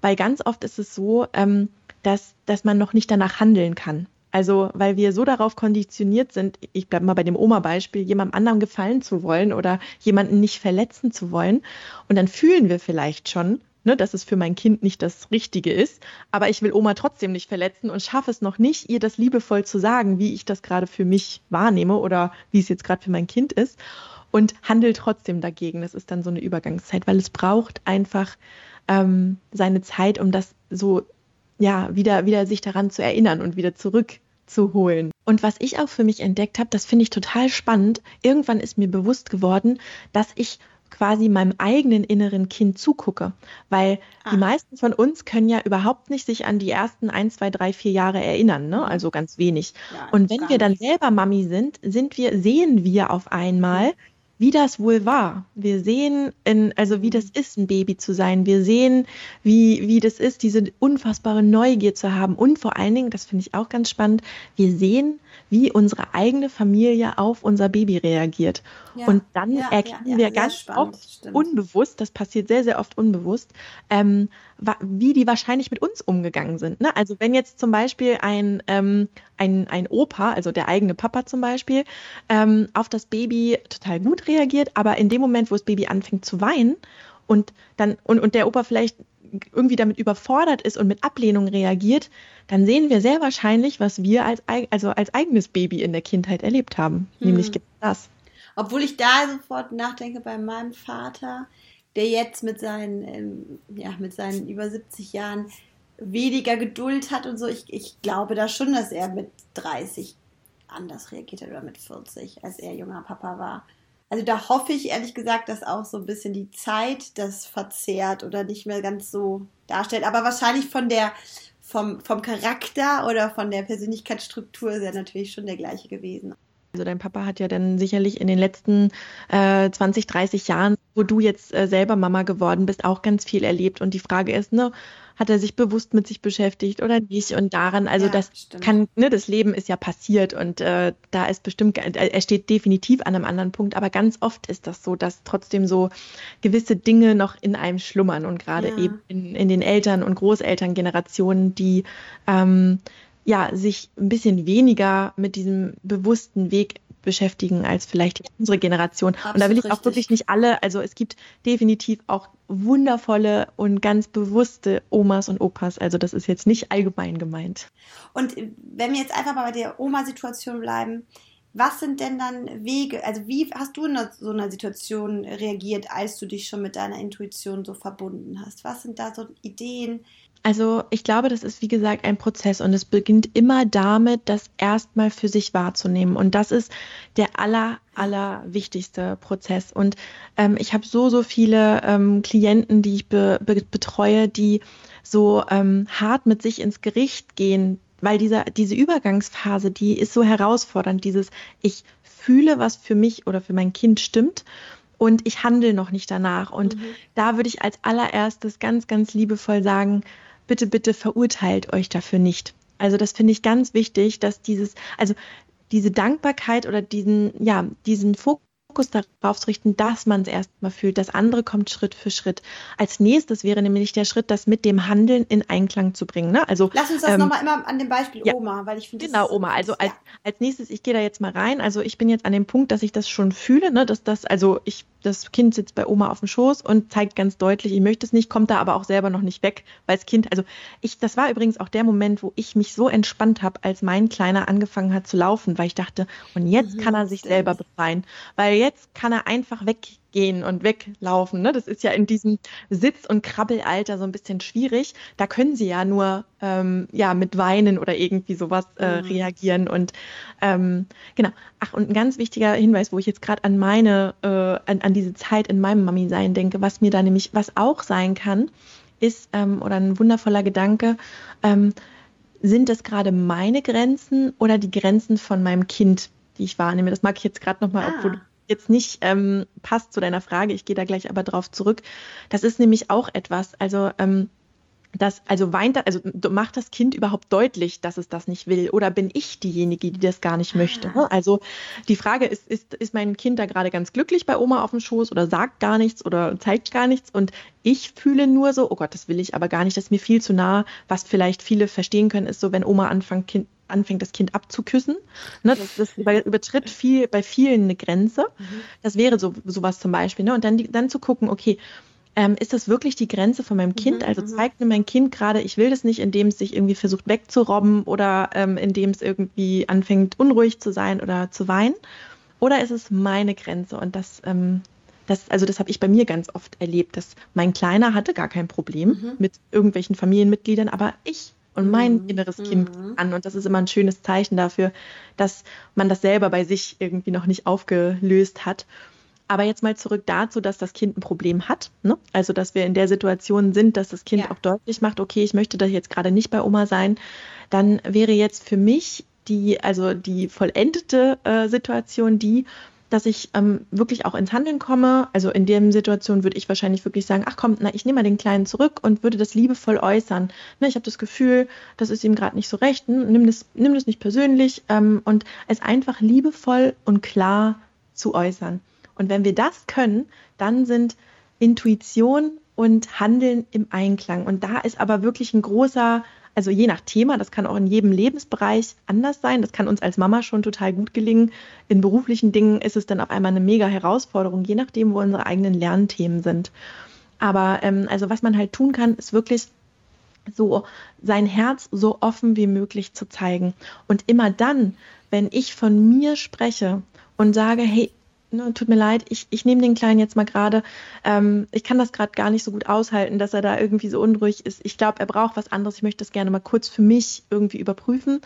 Weil ganz oft ist es so, ähm, dass, dass man noch nicht danach handeln kann. Also, weil wir so darauf konditioniert sind, ich bleibe mal bei dem Oma-Beispiel, jemandem anderen gefallen zu wollen oder jemanden nicht verletzen zu wollen. Und dann fühlen wir vielleicht schon, ne, dass es für mein Kind nicht das Richtige ist, aber ich will Oma trotzdem nicht verletzen und schaffe es noch nicht, ihr das liebevoll zu sagen, wie ich das gerade für mich wahrnehme oder wie es jetzt gerade für mein Kind ist und handel trotzdem dagegen. Das ist dann so eine Übergangszeit, weil es braucht einfach ähm, seine Zeit, um das so ja wieder wieder sich daran zu erinnern und wieder zurückzuholen. Und was ich auch für mich entdeckt habe, das finde ich total spannend. Irgendwann ist mir bewusst geworden, dass ich quasi meinem eigenen inneren Kind zugucke, weil Ah. die meisten von uns können ja überhaupt nicht sich an die ersten ein, zwei, drei, vier Jahre erinnern, ne? Also ganz wenig. Ja, Und wenn wir dann selber Mami sind, sind wir, sehen wir auf einmal, wie das wohl war. Wir sehen, in, also wie das ist, ein Baby zu sein. Wir sehen, wie, wie das ist, diese unfassbare Neugier zu haben. Und vor allen Dingen, das finde ich auch ganz spannend, wir sehen, wie unsere eigene Familie auf unser Baby reagiert. Ja, und dann ja, erkennen ja, wir ganz spannend, oft stimmt. unbewusst, das passiert sehr, sehr oft unbewusst, ähm, wie die wahrscheinlich mit uns umgegangen sind. Ne? Also wenn jetzt zum Beispiel ein, ähm, ein, ein Opa, also der eigene Papa zum Beispiel, ähm, auf das Baby total gut reagiert, aber in dem Moment, wo das Baby anfängt zu weinen und dann und, und der Opa vielleicht irgendwie damit überfordert ist und mit Ablehnung reagiert, dann sehen wir sehr wahrscheinlich, was wir als, also als eigenes Baby in der Kindheit erlebt haben, hm. nämlich das. Obwohl ich da sofort nachdenke bei meinem Vater, der jetzt mit seinen, ähm, ja, mit seinen über 70 Jahren weniger Geduld hat und so. Ich, ich glaube da schon, dass er mit 30 anders reagiert hat oder mit 40, als er junger Papa war. Also da hoffe ich ehrlich gesagt, dass auch so ein bisschen die Zeit das verzehrt oder nicht mehr ganz so darstellt. Aber wahrscheinlich von der, vom, vom Charakter oder von der Persönlichkeitsstruktur ist er natürlich schon der gleiche gewesen. Also dein Papa hat ja dann sicherlich in den letzten äh, 20, 30 Jahren, wo du jetzt äh, selber Mama geworden bist, auch ganz viel erlebt. Und die Frage ist, ne, hat er sich bewusst mit sich beschäftigt oder nicht? Und daran, also ja, das stimmt. kann, ne, das Leben ist ja passiert und äh, da ist bestimmt, äh, er steht definitiv an einem anderen Punkt, aber ganz oft ist das so, dass trotzdem so gewisse Dinge noch in einem schlummern und gerade ja. eben in, in den Eltern- und Großelterngenerationen, die ähm, ja, sich ein bisschen weniger mit diesem bewussten Weg beschäftigen als vielleicht unsere Generation. Absolut und da will ich auch wirklich nicht alle, also es gibt definitiv auch wundervolle und ganz bewusste Omas und Opas. Also das ist jetzt nicht allgemein gemeint. Und wenn wir jetzt einfach mal bei der Oma-Situation bleiben, was sind denn dann Wege, also wie hast du in so einer Situation reagiert, als du dich schon mit deiner Intuition so verbunden hast? Was sind da so Ideen, also ich glaube, das ist wie gesagt ein Prozess und es beginnt immer damit, das erstmal für sich wahrzunehmen. Und das ist der aller, aller wichtigste Prozess. Und ähm, ich habe so, so viele ähm, Klienten, die ich be be betreue, die so ähm, hart mit sich ins Gericht gehen, weil dieser, diese Übergangsphase, die ist so herausfordernd, dieses ich fühle, was für mich oder für mein Kind stimmt und ich handle noch nicht danach. Und mhm. da würde ich als allererstes ganz, ganz liebevoll sagen, bitte, bitte verurteilt euch dafür nicht. Also das finde ich ganz wichtig, dass dieses, also diese Dankbarkeit oder diesen, ja, diesen Fokus darauf zu richten, dass man es erstmal fühlt. Das andere kommt Schritt für Schritt. Als nächstes wäre nämlich der Schritt, das mit dem Handeln in Einklang zu bringen. Ne? Also, Lass uns das ähm, nochmal immer an dem Beispiel ja, Oma, weil ich finde Genau, Oma. Also ja. als, als nächstes, ich gehe da jetzt mal rein. Also ich bin jetzt an dem Punkt, dass ich das schon fühle, ne? dass das, also ich, das Kind sitzt bei Oma auf dem Schoß und zeigt ganz deutlich, ich möchte es nicht, kommt da aber auch selber noch nicht weg, weil das Kind, also ich, das war übrigens auch der Moment, wo ich mich so entspannt habe, als mein Kleiner angefangen hat zu laufen, weil ich dachte, und jetzt mhm, kann er sich selber befreien, weil jetzt kann er einfach einfach weggehen und weglaufen. Ne? Das ist ja in diesem Sitz- und Krabbelalter so ein bisschen schwierig. Da können sie ja nur ähm, ja, mit Weinen oder irgendwie sowas äh, mhm. reagieren. Und ähm, genau. Ach, und ein ganz wichtiger Hinweis, wo ich jetzt gerade an meine, äh, an, an diese Zeit in meinem Mami-Sein denke, was mir da nämlich, was auch sein kann, ist, ähm, oder ein wundervoller Gedanke, ähm, sind das gerade meine Grenzen oder die Grenzen von meinem Kind, die ich wahrnehme? Das mag ich jetzt gerade nochmal, ah. obwohl jetzt nicht ähm, passt zu deiner Frage, ich gehe da gleich aber drauf zurück. Das ist nämlich auch etwas, also ähm, das, also weint, also macht das Kind überhaupt deutlich, dass es das nicht will? Oder bin ich diejenige, die das gar nicht möchte? Ne? Also die Frage ist, ist, ist mein Kind da gerade ganz glücklich bei Oma auf dem Schoß oder sagt gar nichts oder zeigt gar nichts? Und ich fühle nur so, oh Gott, das will ich aber gar nicht, das ist mir viel zu nah. Was vielleicht viele verstehen können, ist so, wenn Oma anfängt, kind, anfängt, das Kind abzuküssen. Ne, das, das übertritt viel, bei vielen eine Grenze. Mhm. Das wäre so sowas zum Beispiel. Ne? Und dann, dann zu gucken, okay, ähm, ist das wirklich die Grenze von meinem Kind? Mhm, also mhm. zeigt mir mein Kind gerade, ich will das nicht, indem es sich irgendwie versucht wegzurobben oder ähm, indem es irgendwie anfängt unruhig zu sein oder zu weinen? Oder ist es meine Grenze? Und das, ähm, das also das habe ich bei mir ganz oft erlebt, dass mein Kleiner hatte gar kein Problem mhm. mit irgendwelchen Familienmitgliedern, aber ich und mein mhm. inneres Kind mhm. an. Und das ist immer ein schönes Zeichen dafür, dass man das selber bei sich irgendwie noch nicht aufgelöst hat. Aber jetzt mal zurück dazu, dass das Kind ein Problem hat. Ne? Also, dass wir in der Situation sind, dass das Kind ja. auch deutlich macht, okay, ich möchte da jetzt gerade nicht bei Oma sein. Dann wäre jetzt für mich die, also die vollendete äh, Situation die, dass ich ähm, wirklich auch ins Handeln komme. Also in der Situation würde ich wahrscheinlich wirklich sagen, ach komm, na, ich nehme mal den Kleinen zurück und würde das liebevoll äußern. Ne, ich habe das Gefühl, das ist ihm gerade nicht so recht, hm, nimm, das, nimm das nicht persönlich ähm, und es einfach liebevoll und klar zu äußern. Und wenn wir das können, dann sind Intuition und Handeln im Einklang. Und da ist aber wirklich ein großer, also je nach Thema, das kann auch in jedem Lebensbereich anders sein. Das kann uns als Mama schon total gut gelingen. In beruflichen Dingen ist es dann auf einmal eine mega Herausforderung, je nachdem, wo unsere eigenen Lernthemen sind. Aber ähm, also was man halt tun kann, ist wirklich so sein Herz so offen wie möglich zu zeigen. Und immer dann, wenn ich von mir spreche und sage, hey, ne, tut mir leid, ich, ich nehme den Kleinen jetzt mal gerade, ähm, ich kann das gerade gar nicht so gut aushalten, dass er da irgendwie so unruhig ist. Ich glaube, er braucht was anderes. Ich möchte das gerne mal kurz für mich irgendwie überprüfen.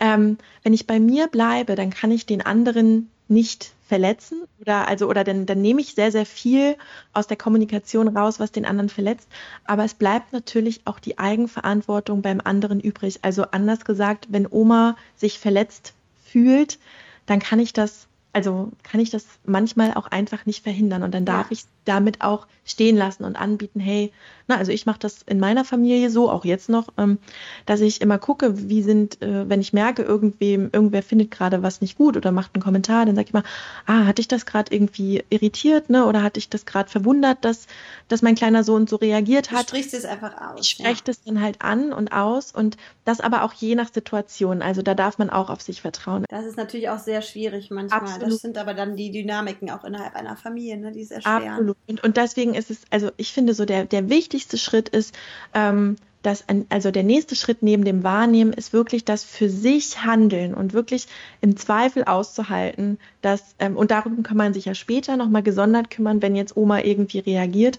Ähm, wenn ich bei mir bleibe, dann kann ich den anderen nicht verletzen oder also oder dann, dann nehme ich sehr sehr viel aus der Kommunikation raus, was den anderen verletzt, aber es bleibt natürlich auch die Eigenverantwortung beim anderen übrig. Also anders gesagt, wenn Oma sich verletzt fühlt, dann kann ich das also kann ich das manchmal auch einfach nicht verhindern und dann darf ja. ich damit auch stehen lassen und anbieten, hey, na, also ich mache das in meiner Familie so, auch jetzt noch, ähm, dass ich immer gucke, wie sind, äh, wenn ich merke, irgendwem, irgendwer findet gerade was nicht gut oder macht einen Kommentar, dann sage ich mal, ah, hatte ich das gerade irgendwie irritiert, ne? Oder hatte ich das gerade verwundert, dass, dass mein kleiner Sohn so reagiert hat. Du sprichst es einfach aus. Ich spreche ja. das dann halt an und aus und das aber auch je nach Situation. Also da darf man auch auf sich vertrauen. Das ist natürlich auch sehr schwierig manchmal. Absolut. Das sind aber dann die Dynamiken auch innerhalb einer Familie, ne, die es erschweren. Absolut. Und, und deswegen ist es, also ich finde so, der, der wichtigste Schritt ist, ähm, dass ein, also der nächste Schritt neben dem Wahrnehmen ist wirklich das für sich handeln und wirklich im Zweifel auszuhalten, dass, ähm, und darum kann man sich ja später nochmal gesondert kümmern, wenn jetzt Oma irgendwie reagiert,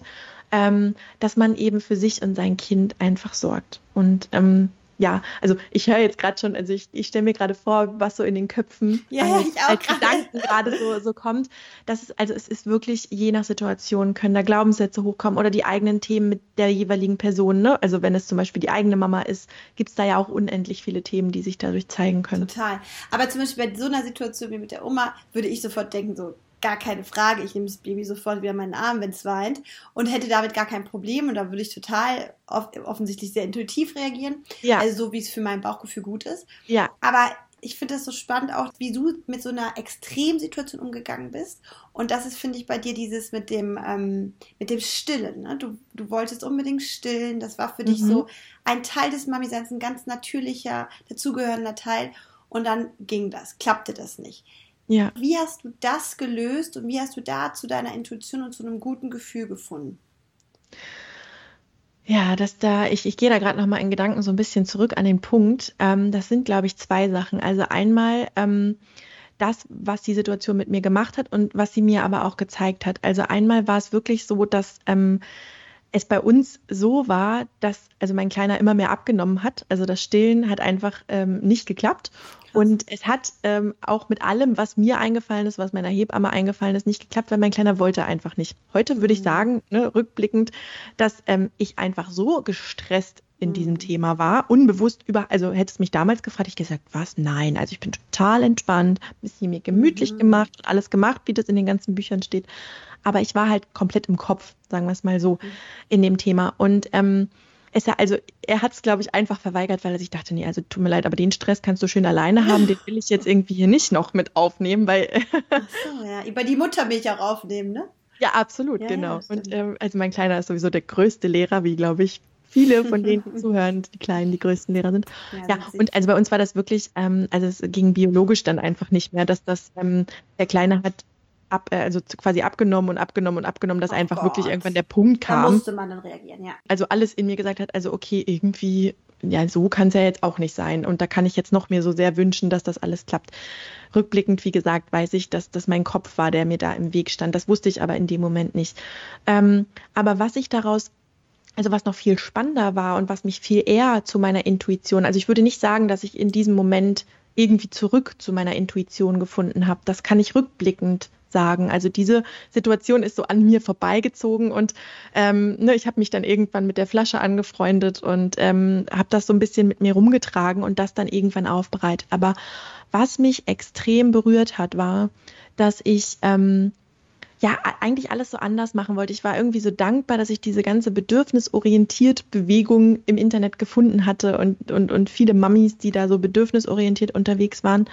ähm, dass man eben für sich und sein Kind einfach sorgt. Und ähm, ja, also ich höre jetzt gerade schon, also ich, ich stelle mir gerade vor, was so in den Köpfen ja, als, ja, als Gedanken gerade so, so kommt. Das ist, also es ist wirklich je nach Situation können da Glaubenssätze hochkommen oder die eigenen Themen mit der jeweiligen Person. Ne? Also wenn es zum Beispiel die eigene Mama ist, gibt es da ja auch unendlich viele Themen, die sich dadurch zeigen können. Total. Aber zum Beispiel bei so einer Situation wie mit der Oma würde ich sofort denken, so gar keine Frage. Ich nehme das Baby sofort wieder in meinen Arm, wenn es weint und hätte damit gar kein Problem und da würde ich total oft, offensichtlich sehr intuitiv reagieren. Ja. Also so, wie es für mein Bauchgefühl gut ist. Ja. Aber ich finde das so spannend auch, wie du mit so einer Extremsituation umgegangen bist. Und das ist, finde ich, bei dir dieses mit dem, ähm, mit dem Stillen. Ne? Du, du wolltest unbedingt stillen. Das war für mhm. dich so ein Teil des Mami-Seins, ein ganz natürlicher, dazugehörender Teil. Und dann ging das, klappte das nicht. Ja. Wie hast du das gelöst und wie hast du da zu deiner Intuition und zu einem guten Gefühl gefunden? Ja, dass da, ich, ich gehe da gerade nochmal in Gedanken so ein bisschen zurück an den Punkt. Ähm, das sind, glaube ich, zwei Sachen. Also einmal ähm, das, was die Situation mit mir gemacht hat und was sie mir aber auch gezeigt hat. Also einmal war es wirklich so, dass ähm, es bei uns so war, dass also mein Kleiner immer mehr abgenommen hat. Also das Stillen hat einfach ähm, nicht geklappt. Und es hat ähm, auch mit allem, was mir eingefallen ist, was meiner Hebamme eingefallen ist, nicht geklappt, weil mein Kleiner wollte einfach nicht. Heute würde ich mhm. sagen, ne, rückblickend, dass ähm, ich einfach so gestresst in diesem mhm. Thema war, unbewusst über, also hätte es mich damals gefragt, ich gesagt, was? Nein, also ich bin total entspannt, ein bisschen mir gemütlich mhm. gemacht und alles gemacht, wie das in den ganzen Büchern steht. Aber ich war halt komplett im Kopf, sagen wir es mal so, mhm. in dem Thema. Und ähm, es, also er hat es, glaube ich, einfach verweigert, weil er sich dachte, nee, also tut mir leid, aber den Stress kannst du schön alleine haben, den will ich jetzt irgendwie hier nicht noch mit aufnehmen, weil. Ach so, ja, über die Muttermilch auch aufnehmen, ne? Ja, absolut, ja, genau. Ja, und ähm, also mein Kleiner ist sowieso der größte Lehrer, wie glaube ich viele von denen, die zuhören, die Kleinen, die größten Lehrer sind. Ja, ja und also bei uns war das wirklich, ähm, also es ging biologisch dann einfach nicht mehr, dass das ähm, der Kleine hat ab, äh, also quasi abgenommen und abgenommen und abgenommen, dass oh einfach Gott. wirklich irgendwann der Punkt kam. Da musste man dann reagieren, ja. Also alles in mir gesagt hat, also okay, irgendwie, ja, so kann es ja jetzt auch nicht sein. Und da kann ich jetzt noch mir so sehr wünschen, dass das alles klappt. Rückblickend, wie gesagt, weiß ich, dass das mein Kopf war, der mir da im Weg stand. Das wusste ich aber in dem Moment nicht. Ähm, aber was ich daraus also was noch viel spannender war und was mich viel eher zu meiner Intuition, also ich würde nicht sagen, dass ich in diesem Moment irgendwie zurück zu meiner Intuition gefunden habe. Das kann ich rückblickend sagen. Also diese Situation ist so an mir vorbeigezogen und ähm, ne, ich habe mich dann irgendwann mit der Flasche angefreundet und ähm, habe das so ein bisschen mit mir rumgetragen und das dann irgendwann aufbereitet. Aber was mich extrem berührt hat, war, dass ich ähm, ja eigentlich alles so anders machen wollte. Ich war irgendwie so dankbar, dass ich diese ganze bedürfnisorientierte Bewegung im Internet gefunden hatte und, und, und viele Mamis, die da so bedürfnisorientiert unterwegs waren.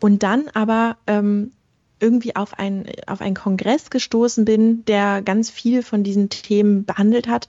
Und dann aber ähm, irgendwie auf, ein, auf einen Kongress gestoßen bin, der ganz viel von diesen Themen behandelt hat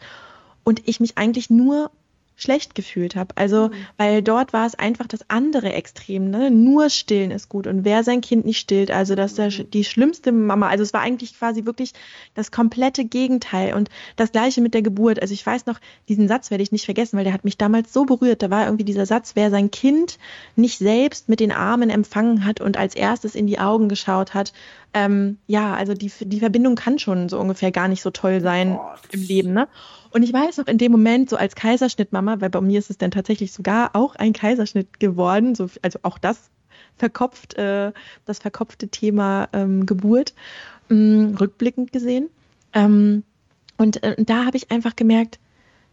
und ich mich eigentlich nur schlecht gefühlt habe. Also, mhm. weil dort war es einfach das andere Extrem. Ne? Nur stillen ist gut. Und wer sein Kind nicht stillt, also das ist mhm. die schlimmste Mama. Also es war eigentlich quasi wirklich das komplette Gegenteil. Und das gleiche mit der Geburt. Also ich weiß noch, diesen Satz werde ich nicht vergessen, weil der hat mich damals so berührt. Da war irgendwie dieser Satz, wer sein Kind nicht selbst mit den Armen empfangen hat und als erstes in die Augen geschaut hat, ähm, ja, also die, die Verbindung kann schon so ungefähr gar nicht so toll sein oh. im Leben. Ne? Und ich weiß noch in dem Moment, so als Kaiserschnittmama, weil bei mir ist es dann tatsächlich sogar auch ein Kaiserschnitt geworden, so, also auch das verkopft, äh, das verkopfte Thema ähm, Geburt, ähm, rückblickend gesehen. Ähm, und äh, da habe ich einfach gemerkt,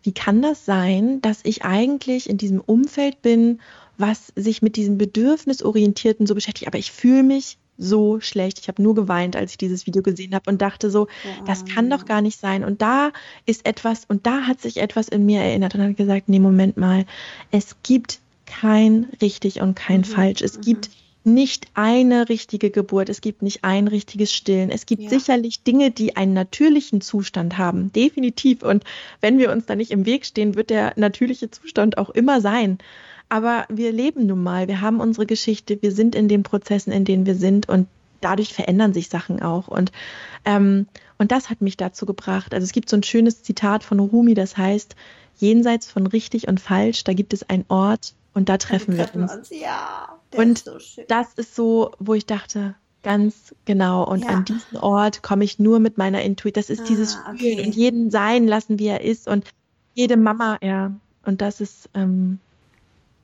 wie kann das sein, dass ich eigentlich in diesem Umfeld bin, was sich mit diesem Bedürfnisorientierten so beschäftigt, aber ich fühle mich so schlecht. Ich habe nur geweint, als ich dieses Video gesehen habe und dachte so, ja. das kann doch gar nicht sein. Und da ist etwas, und da hat sich etwas in mir erinnert und hat gesagt, nee, Moment mal, es gibt kein richtig und kein mhm. falsch. Es mhm. gibt nicht eine richtige Geburt, es gibt nicht ein richtiges Stillen. Es gibt ja. sicherlich Dinge, die einen natürlichen Zustand haben, definitiv. Und wenn wir uns da nicht im Weg stehen, wird der natürliche Zustand auch immer sein. Aber wir leben nun mal, wir haben unsere Geschichte, wir sind in den Prozessen, in denen wir sind und dadurch verändern sich Sachen auch. Und, ähm, und das hat mich dazu gebracht. Also es gibt so ein schönes Zitat von Rumi, das heißt, jenseits von richtig und falsch, da gibt es einen Ort und da treffen wir uns. uns. Ja, und ist so das ist so, wo ich dachte, ganz genau. Und ja. an diesen Ort komme ich nur mit meiner Intuition. Das ist ah, dieses Fühlen okay. und jeden sein lassen, wie er ist und jede Mama, ja. Und das ist, ähm,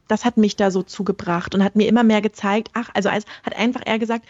das hat mich da so zugebracht und hat mir immer mehr gezeigt, ach, also als, hat einfach eher gesagt,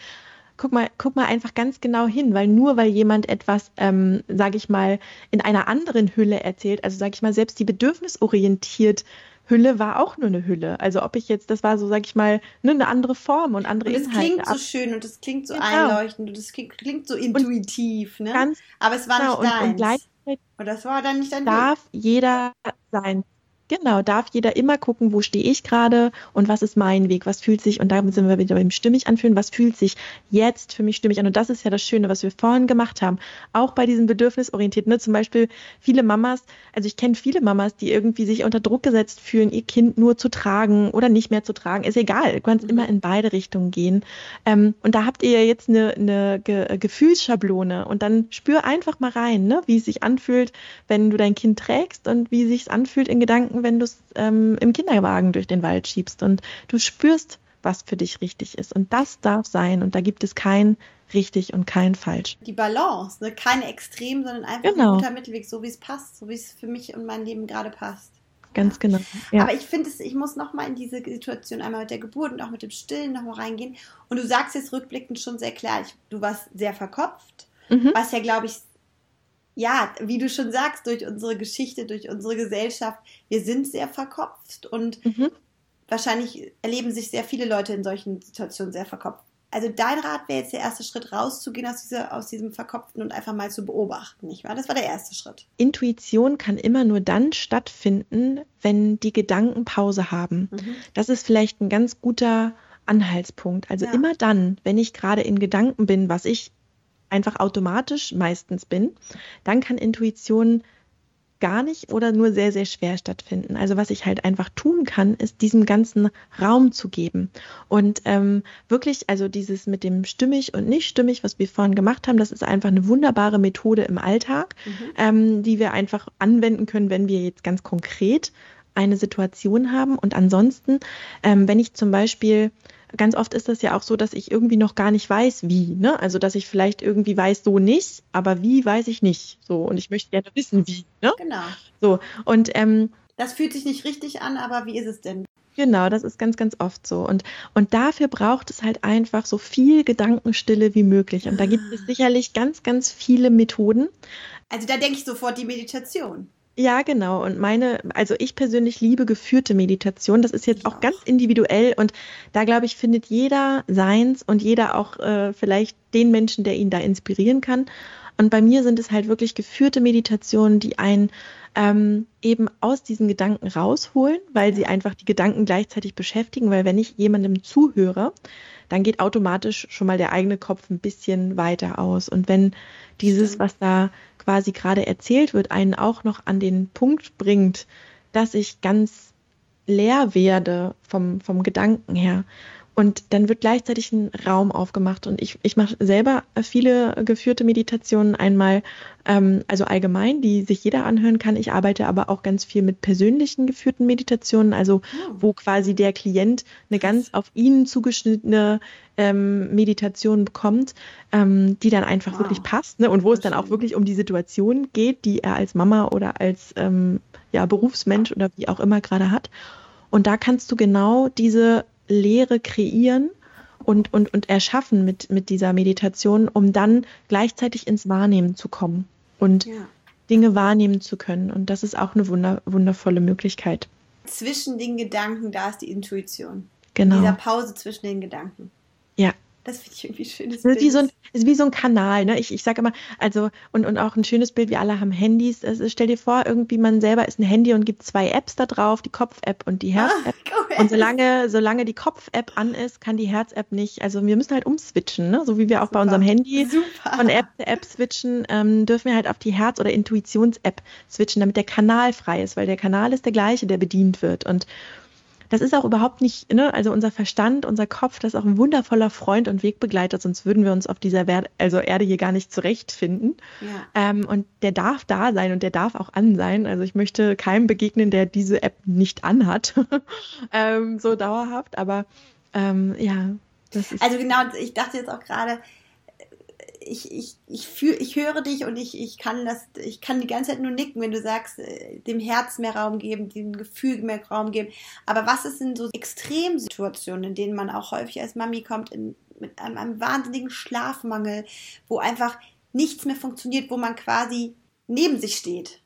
guck mal, guck mal einfach ganz genau hin, weil nur weil jemand etwas, ähm, sage ich mal, in einer anderen Hülle erzählt, also sage ich mal, selbst die bedürfnisorientiert Hülle war auch nur eine Hülle. Also ob ich jetzt, das war so, sag ich mal, ne, eine andere Form und andere und das Inhalte. klingt so schön und das klingt so genau. einleuchtend und das klingt, klingt so intuitiv, ne? Ganz, Aber es war genau, nicht deins. Und, und das war dann nicht dein Darf Weg. jeder sein Genau, darf jeder immer gucken, wo stehe ich gerade und was ist mein Weg, was fühlt sich, und damit sind wir wieder beim stimmig anfühlen, was fühlt sich jetzt für mich stimmig an. Und das ist ja das Schöne, was wir vorhin gemacht haben. Auch bei diesen Bedürfnisorientierten, ne? zum Beispiel viele Mamas, also ich kenne viele Mamas, die irgendwie sich unter Druck gesetzt fühlen, ihr Kind nur zu tragen oder nicht mehr zu tragen. Ist egal, du kannst mhm. immer in beide Richtungen gehen. Ähm, und da habt ihr ja jetzt eine, eine Ge Gefühlsschablone und dann spür einfach mal rein, ne? wie es sich anfühlt, wenn du dein Kind trägst und wie es sich anfühlt in Gedanken merken, wenn du es ähm, im Kinderwagen durch den Wald schiebst und du spürst, was für dich richtig ist. Und das darf sein. Und da gibt es kein richtig und kein falsch. Die Balance, ne? keine Extrem, sondern einfach genau. ein guter Mittelweg, so wie es passt, so wie es für mich und mein Leben gerade passt. Ganz genau. Ja. Aber ich finde es, ich muss nochmal in diese Situation einmal mit der Geburt und auch mit dem Stillen nochmal reingehen. Und du sagst jetzt rückblickend schon sehr klar, ich, du warst sehr verkopft, mhm. was ja, glaube ich, ja, wie du schon sagst, durch unsere Geschichte, durch unsere Gesellschaft, wir sind sehr verkopft und mhm. wahrscheinlich erleben sich sehr viele Leute in solchen Situationen sehr verkopft. Also dein Rat wäre jetzt der erste Schritt, rauszugehen aus, dieser, aus diesem Verkopften und einfach mal zu beobachten, nicht wahr? Das war der erste Schritt. Intuition kann immer nur dann stattfinden, wenn die Gedanken Pause haben. Mhm. Das ist vielleicht ein ganz guter Anhaltspunkt. Also ja. immer dann, wenn ich gerade in Gedanken bin, was ich einfach automatisch meistens bin, dann kann Intuition gar nicht oder nur sehr, sehr schwer stattfinden. Also was ich halt einfach tun kann, ist diesem ganzen Raum zu geben. Und ähm, wirklich, also dieses mit dem stimmig und nicht stimmig, was wir vorhin gemacht haben, das ist einfach eine wunderbare Methode im Alltag, mhm. ähm, die wir einfach anwenden können, wenn wir jetzt ganz konkret eine Situation haben. Und ansonsten, ähm, wenn ich zum Beispiel ganz oft ist das ja auch so, dass ich irgendwie noch gar nicht weiß, wie. Ne? Also, dass ich vielleicht irgendwie weiß, so nicht, aber wie weiß ich nicht. So, und ich möchte gerne wissen, wie. Ne? Genau. So, und ähm, das fühlt sich nicht richtig an, aber wie ist es denn? Genau, das ist ganz, ganz oft so. Und, und dafür braucht es halt einfach so viel Gedankenstille wie möglich. Und da gibt es sicherlich ganz, ganz viele Methoden. Also da denke ich sofort die Meditation. Ja, genau. Und meine, also ich persönlich liebe geführte Meditation. Das ist jetzt auch ganz individuell und da glaube ich, findet jeder seins und jeder auch äh, vielleicht den Menschen, der ihn da inspirieren kann. Und bei mir sind es halt wirklich geführte Meditationen, die einen ähm, eben aus diesen Gedanken rausholen, weil sie einfach die Gedanken gleichzeitig beschäftigen. Weil wenn ich jemandem zuhöre, dann geht automatisch schon mal der eigene Kopf ein bisschen weiter aus. Und wenn dieses, was da quasi gerade erzählt wird, einen auch noch an den Punkt bringt, dass ich ganz leer werde vom, vom Gedanken her, und dann wird gleichzeitig ein Raum aufgemacht. Und ich, ich mache selber viele geführte Meditationen. Einmal, ähm, also allgemein, die sich jeder anhören kann. Ich arbeite aber auch ganz viel mit persönlichen geführten Meditationen, also oh. wo quasi der Klient eine ganz auf ihn zugeschnittene ähm, Meditation bekommt, ähm, die dann einfach wow. wirklich passt. Ne? Und wo es dann auch wirklich um die Situation geht, die er als Mama oder als ähm, ja, Berufsmensch oder wie auch immer gerade hat. Und da kannst du genau diese Lehre kreieren und, und, und erschaffen mit, mit dieser Meditation, um dann gleichzeitig ins Wahrnehmen zu kommen und ja. Dinge wahrnehmen zu können. Und das ist auch eine wunder, wundervolle Möglichkeit. Zwischen den Gedanken, da ist die Intuition. Genau. In dieser Pause zwischen den Gedanken. Ja, das finde ich irgendwie schön. Das ist wie so ein, ist wie so ein Kanal, ne? Ich, ich sage immer, also, und, und auch ein schönes Bild, wir alle haben Handys. Also, stell dir vor, irgendwie man selber ist ein Handy und gibt zwei Apps da drauf, die Kopf-App und die Herz-App. Ah, und solange, solange die Kopf-App an ist, kann die Herz-App nicht. Also wir müssen halt umswitchen, ne? So wie wir auch Super. bei unserem Handy Super. von App zu App switchen, ähm, dürfen wir halt auf die Herz- oder Intuitions-App switchen, damit der Kanal frei ist, weil der Kanal ist der gleiche, der bedient wird. Und das ist auch überhaupt nicht, ne, also unser Verstand, unser Kopf, das ist auch ein wundervoller Freund und Wegbegleiter, sonst würden wir uns auf dieser Erde, also Erde hier gar nicht zurechtfinden. Ja. Ähm, und der darf da sein und der darf auch an sein. Also ich möchte keinem begegnen, der diese App nicht anhat, ähm, so dauerhaft, aber ähm, ja. also genau, ich dachte jetzt auch gerade, ich, ich, ich, fühl, ich höre dich und ich, ich, kann das, ich kann die ganze Zeit nur nicken, wenn du sagst, äh, dem Herz mehr Raum geben, dem Gefühl mehr Raum geben. Aber was ist in so Extremsituationen, in denen man auch häufig als Mami kommt, in, mit einem, einem wahnsinnigen Schlafmangel, wo einfach nichts mehr funktioniert, wo man quasi neben sich steht?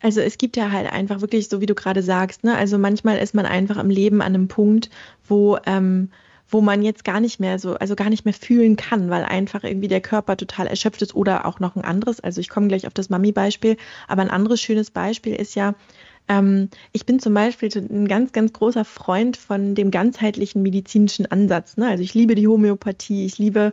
Also es gibt ja halt einfach wirklich, so wie du gerade sagst, ne? Also manchmal ist man einfach im Leben an einem Punkt, wo ähm, wo man jetzt gar nicht mehr so, also gar nicht mehr fühlen kann, weil einfach irgendwie der Körper total erschöpft ist oder auch noch ein anderes. Also ich komme gleich auf das Mami-Beispiel, aber ein anderes schönes Beispiel ist ja, ähm, ich bin zum Beispiel ein ganz, ganz großer Freund von dem ganzheitlichen medizinischen Ansatz. Ne? Also ich liebe die Homöopathie, ich liebe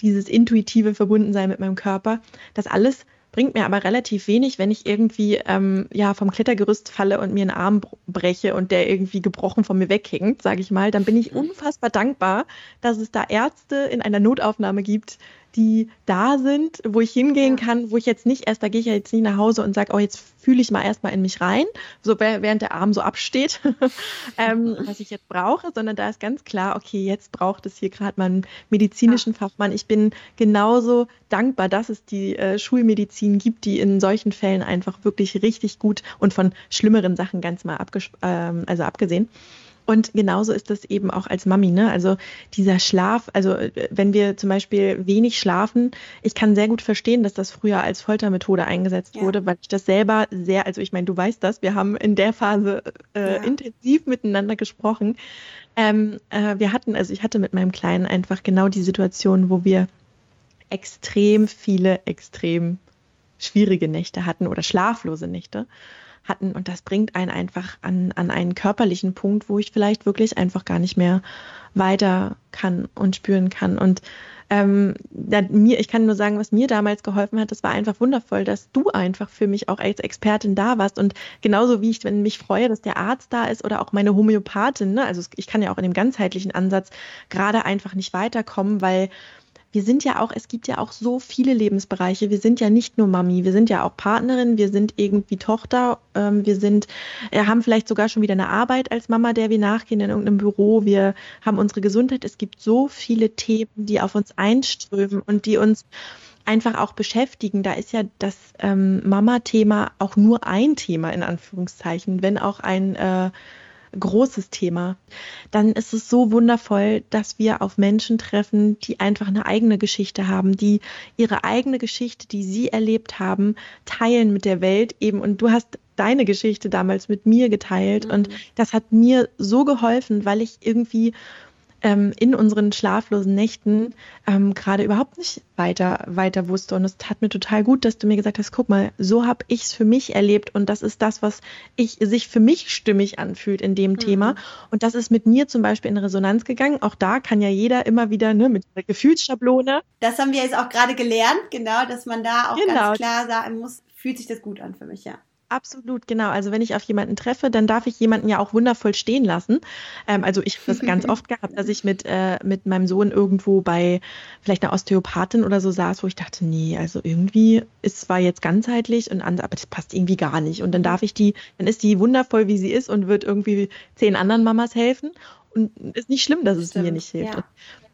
dieses intuitive Verbundensein mit meinem Körper. Das alles bringt mir aber relativ wenig, wenn ich irgendwie ähm, ja vom Klettergerüst falle und mir einen Arm breche und der irgendwie gebrochen von mir weghängt, sage ich mal, dann bin ich mhm. unfassbar dankbar, dass es da Ärzte in einer Notaufnahme gibt, die da sind, wo ich hingehen ja. kann, wo ich jetzt nicht erst, da gehe ich ja jetzt nicht nach Hause und sage, oh, jetzt fühle ich mal erstmal in mich rein, so während der Arm so absteht, ähm, was ich jetzt brauche, sondern da ist ganz klar, okay, jetzt braucht es hier gerade mal einen medizinischen ja. Fachmann. Ich bin genauso dankbar, dass es die äh, Schulmedizin gibt, die in solchen Fällen einfach wirklich richtig gut und von schlimmeren Sachen ganz mal ähm, also abgesehen, und genauso ist das eben auch als Mami, ne? Also dieser Schlaf, also äh, wenn wir zum Beispiel wenig schlafen, ich kann sehr gut verstehen, dass das früher als Foltermethode eingesetzt ja. wurde, weil ich das selber sehr, also ich meine, du weißt das, wir haben in der Phase äh, ja. intensiv miteinander gesprochen. Ähm, äh, wir hatten, also ich hatte mit meinem Kleinen einfach genau die Situation, wo wir extrem viele, extrem schwierige Nächte hatten oder schlaflose Nächte hatten. Und das bringt einen einfach an, an einen körperlichen Punkt, wo ich vielleicht wirklich einfach gar nicht mehr weiter kann und spüren kann. Und ähm, mir, ich kann nur sagen, was mir damals geholfen hat, das war einfach wundervoll, dass du einfach für mich auch als Expertin da warst. Und genauso wie ich wenn mich freue, dass der Arzt da ist oder auch meine Homöopathin, ne? also ich kann ja auch in dem ganzheitlichen Ansatz gerade einfach nicht weiterkommen, weil wir sind ja auch, es gibt ja auch so viele Lebensbereiche. Wir sind ja nicht nur Mami, wir sind ja auch Partnerin, wir sind irgendwie Tochter, ähm, wir sind, äh, haben vielleicht sogar schon wieder eine Arbeit als Mama, der wir nachgehen in irgendeinem Büro. Wir haben unsere Gesundheit. Es gibt so viele Themen, die auf uns einströmen und die uns einfach auch beschäftigen. Da ist ja das ähm, Mama-Thema auch nur ein Thema in Anführungszeichen, wenn auch ein äh, großes Thema. Dann ist es so wundervoll, dass wir auf Menschen treffen, die einfach eine eigene Geschichte haben, die ihre eigene Geschichte, die sie erlebt haben, teilen mit der Welt eben. Und du hast deine Geschichte damals mit mir geteilt. Mhm. Und das hat mir so geholfen, weil ich irgendwie ähm, in unseren schlaflosen Nächten ähm, gerade überhaupt nicht weiter, weiter wusste. Und es tat mir total gut, dass du mir gesagt hast, guck mal, so habe ich es für mich erlebt und das ist das, was ich sich für mich stimmig anfühlt in dem mhm. Thema. Und das ist mit mir zum Beispiel in Resonanz gegangen. Auch da kann ja jeder immer wieder ne, mit der Gefühlsschablone. Das haben wir jetzt auch gerade gelernt, genau, dass man da auch genau. ganz klar sagen muss, fühlt sich das gut an für mich, ja. Absolut, genau. Also wenn ich auf jemanden treffe, dann darf ich jemanden ja auch wundervoll stehen lassen. Ähm, also ich habe das ganz oft gehabt, dass ich mit, äh, mit meinem Sohn irgendwo bei vielleicht einer Osteopathin oder so saß, wo ich dachte, nee, also irgendwie ist zwar jetzt ganzheitlich und aber das passt irgendwie gar nicht. Und dann darf ich die, dann ist die wundervoll, wie sie ist und wird irgendwie zehn anderen Mamas helfen. Und ist nicht schlimm, dass es Stimmt, mir nicht hilft. Ja.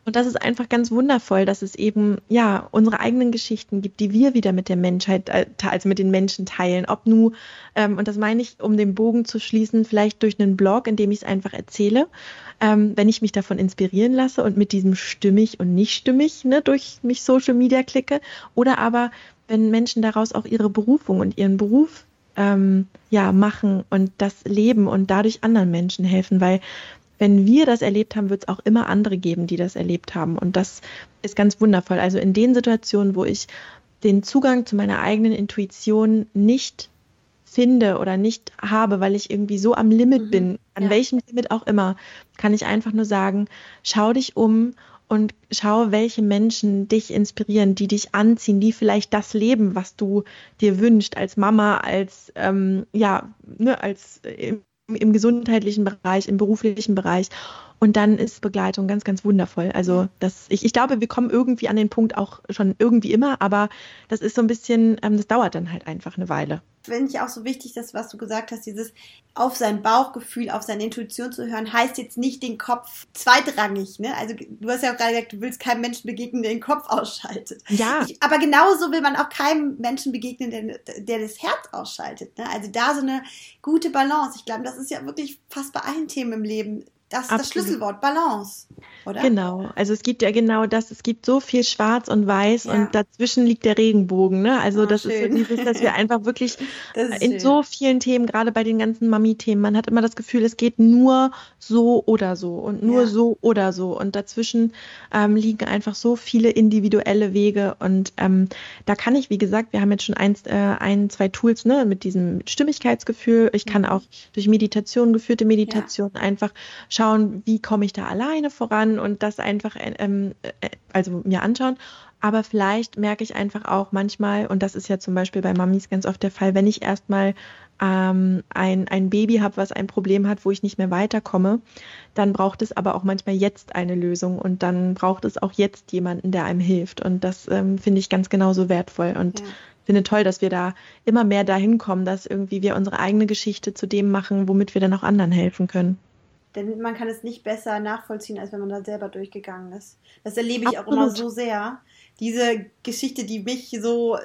Und das ist einfach ganz wundervoll, dass es eben ja unsere eigenen Geschichten gibt, die wir wieder mit der Menschheit, äh, also mit den Menschen teilen. Ob nur, ähm, und das meine ich, um den Bogen zu schließen, vielleicht durch einen Blog, in dem ich es einfach erzähle, ähm, wenn ich mich davon inspirieren lasse und mit diesem stimmig und nicht stimmig ne, durch mich Social Media klicke. Oder aber, wenn Menschen daraus auch ihre Berufung und ihren Beruf ähm, ja, machen und das leben und dadurch anderen Menschen helfen, weil wenn wir das erlebt haben, wird es auch immer andere geben, die das erlebt haben. Und das ist ganz wundervoll. Also in den Situationen, wo ich den Zugang zu meiner eigenen Intuition nicht finde oder nicht habe, weil ich irgendwie so am Limit mhm, bin, an ja. welchem Limit auch immer, kann ich einfach nur sagen, schau dich um und schau, welche Menschen dich inspirieren, die dich anziehen, die vielleicht das leben, was du dir wünschst als Mama, als ähm, ja, ne, als äh, im gesundheitlichen Bereich, im beruflichen Bereich. Und dann ist Begleitung ganz, ganz wundervoll. Also das, ich, ich glaube, wir kommen irgendwie an den Punkt auch schon irgendwie immer, aber das ist so ein bisschen, ähm, das dauert dann halt einfach eine Weile. Finde ich auch so wichtig, dass was du gesagt hast, dieses auf sein Bauchgefühl, auf seine Intuition zu hören, heißt jetzt nicht den Kopf zweitrangig. Ne? Also du hast ja auch gerade gesagt, du willst keinem Menschen begegnen, der den Kopf ausschaltet. Ja. Ich, aber genauso will man auch keinem Menschen begegnen, der, der das Herz ausschaltet. Ne? Also da so eine gute Balance. Ich glaube, das ist ja wirklich fast bei allen Themen im Leben das ist das Schlüsselwort, Balance, oder? Genau, also es gibt ja genau das, es gibt so viel Schwarz und Weiß ja. und dazwischen liegt der Regenbogen, ne? Also oh, das schön. ist so dieses, dass wir einfach wirklich in schön. so vielen Themen, gerade bei den ganzen Mami-Themen, man hat immer das Gefühl, es geht nur so oder so und nur ja. so oder so und dazwischen ähm, liegen einfach so viele individuelle Wege und ähm, da kann ich, wie gesagt, wir haben jetzt schon eins, äh, ein, zwei Tools, ne, mit diesem Stimmigkeitsgefühl, ich kann mhm. auch durch Meditation, geführte Meditation ja. einfach schauen, wie komme ich da alleine voran und das einfach ähm, äh, also mir anschauen. Aber vielleicht merke ich einfach auch manchmal, und das ist ja zum Beispiel bei Mamis ganz oft der Fall, wenn ich erstmal ähm, ein, ein Baby habe, was ein Problem hat, wo ich nicht mehr weiterkomme, dann braucht es aber auch manchmal jetzt eine Lösung und dann braucht es auch jetzt jemanden, der einem hilft. Und das ähm, finde ich ganz genauso wertvoll. Und ja finde toll, dass wir da immer mehr dahin kommen, dass irgendwie wir unsere eigene Geschichte zu dem machen, womit wir dann auch anderen helfen können. Denn man kann es nicht besser nachvollziehen, als wenn man da selber durchgegangen ist. Das erlebe ich Absolut. auch immer so sehr. Diese Geschichte, die mich so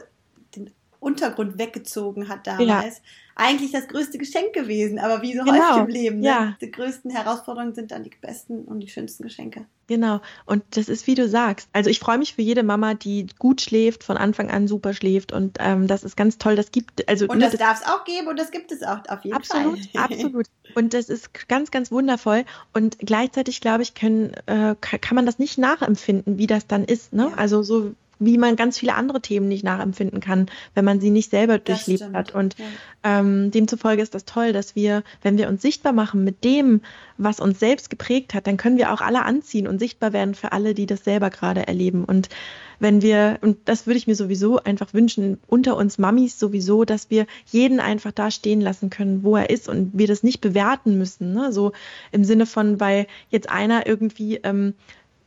den Untergrund weggezogen hat damals. Ja. Eigentlich das größte Geschenk gewesen, aber wie so genau. häufig im Leben. Ne? Ja. Die größten Herausforderungen sind dann die besten und die schönsten Geschenke. Genau. Und das ist, wie du sagst. Also ich freue mich für jede Mama, die gut schläft, von Anfang an super schläft. Und ähm, das ist ganz toll. Das gibt also. Und ne, das, das darf es auch geben und das gibt es auch auf jeden absolut, Fall. Absolut, absolut. Und das ist ganz, ganz wundervoll. Und gleichzeitig, glaube ich, können, äh, kann man das nicht nachempfinden, wie das dann ist. Ne? Ja. Also so wie man ganz viele andere Themen nicht nachempfinden kann, wenn man sie nicht selber durchlebt hat. Und ja. ähm, demzufolge ist das toll, dass wir, wenn wir uns sichtbar machen mit dem, was uns selbst geprägt hat, dann können wir auch alle anziehen und sichtbar werden für alle, die das selber gerade erleben. Und wenn wir, und das würde ich mir sowieso einfach wünschen, unter uns Mamis sowieso, dass wir jeden einfach da stehen lassen können, wo er ist und wir das nicht bewerten müssen. Ne? So im Sinne von, weil jetzt einer irgendwie ähm,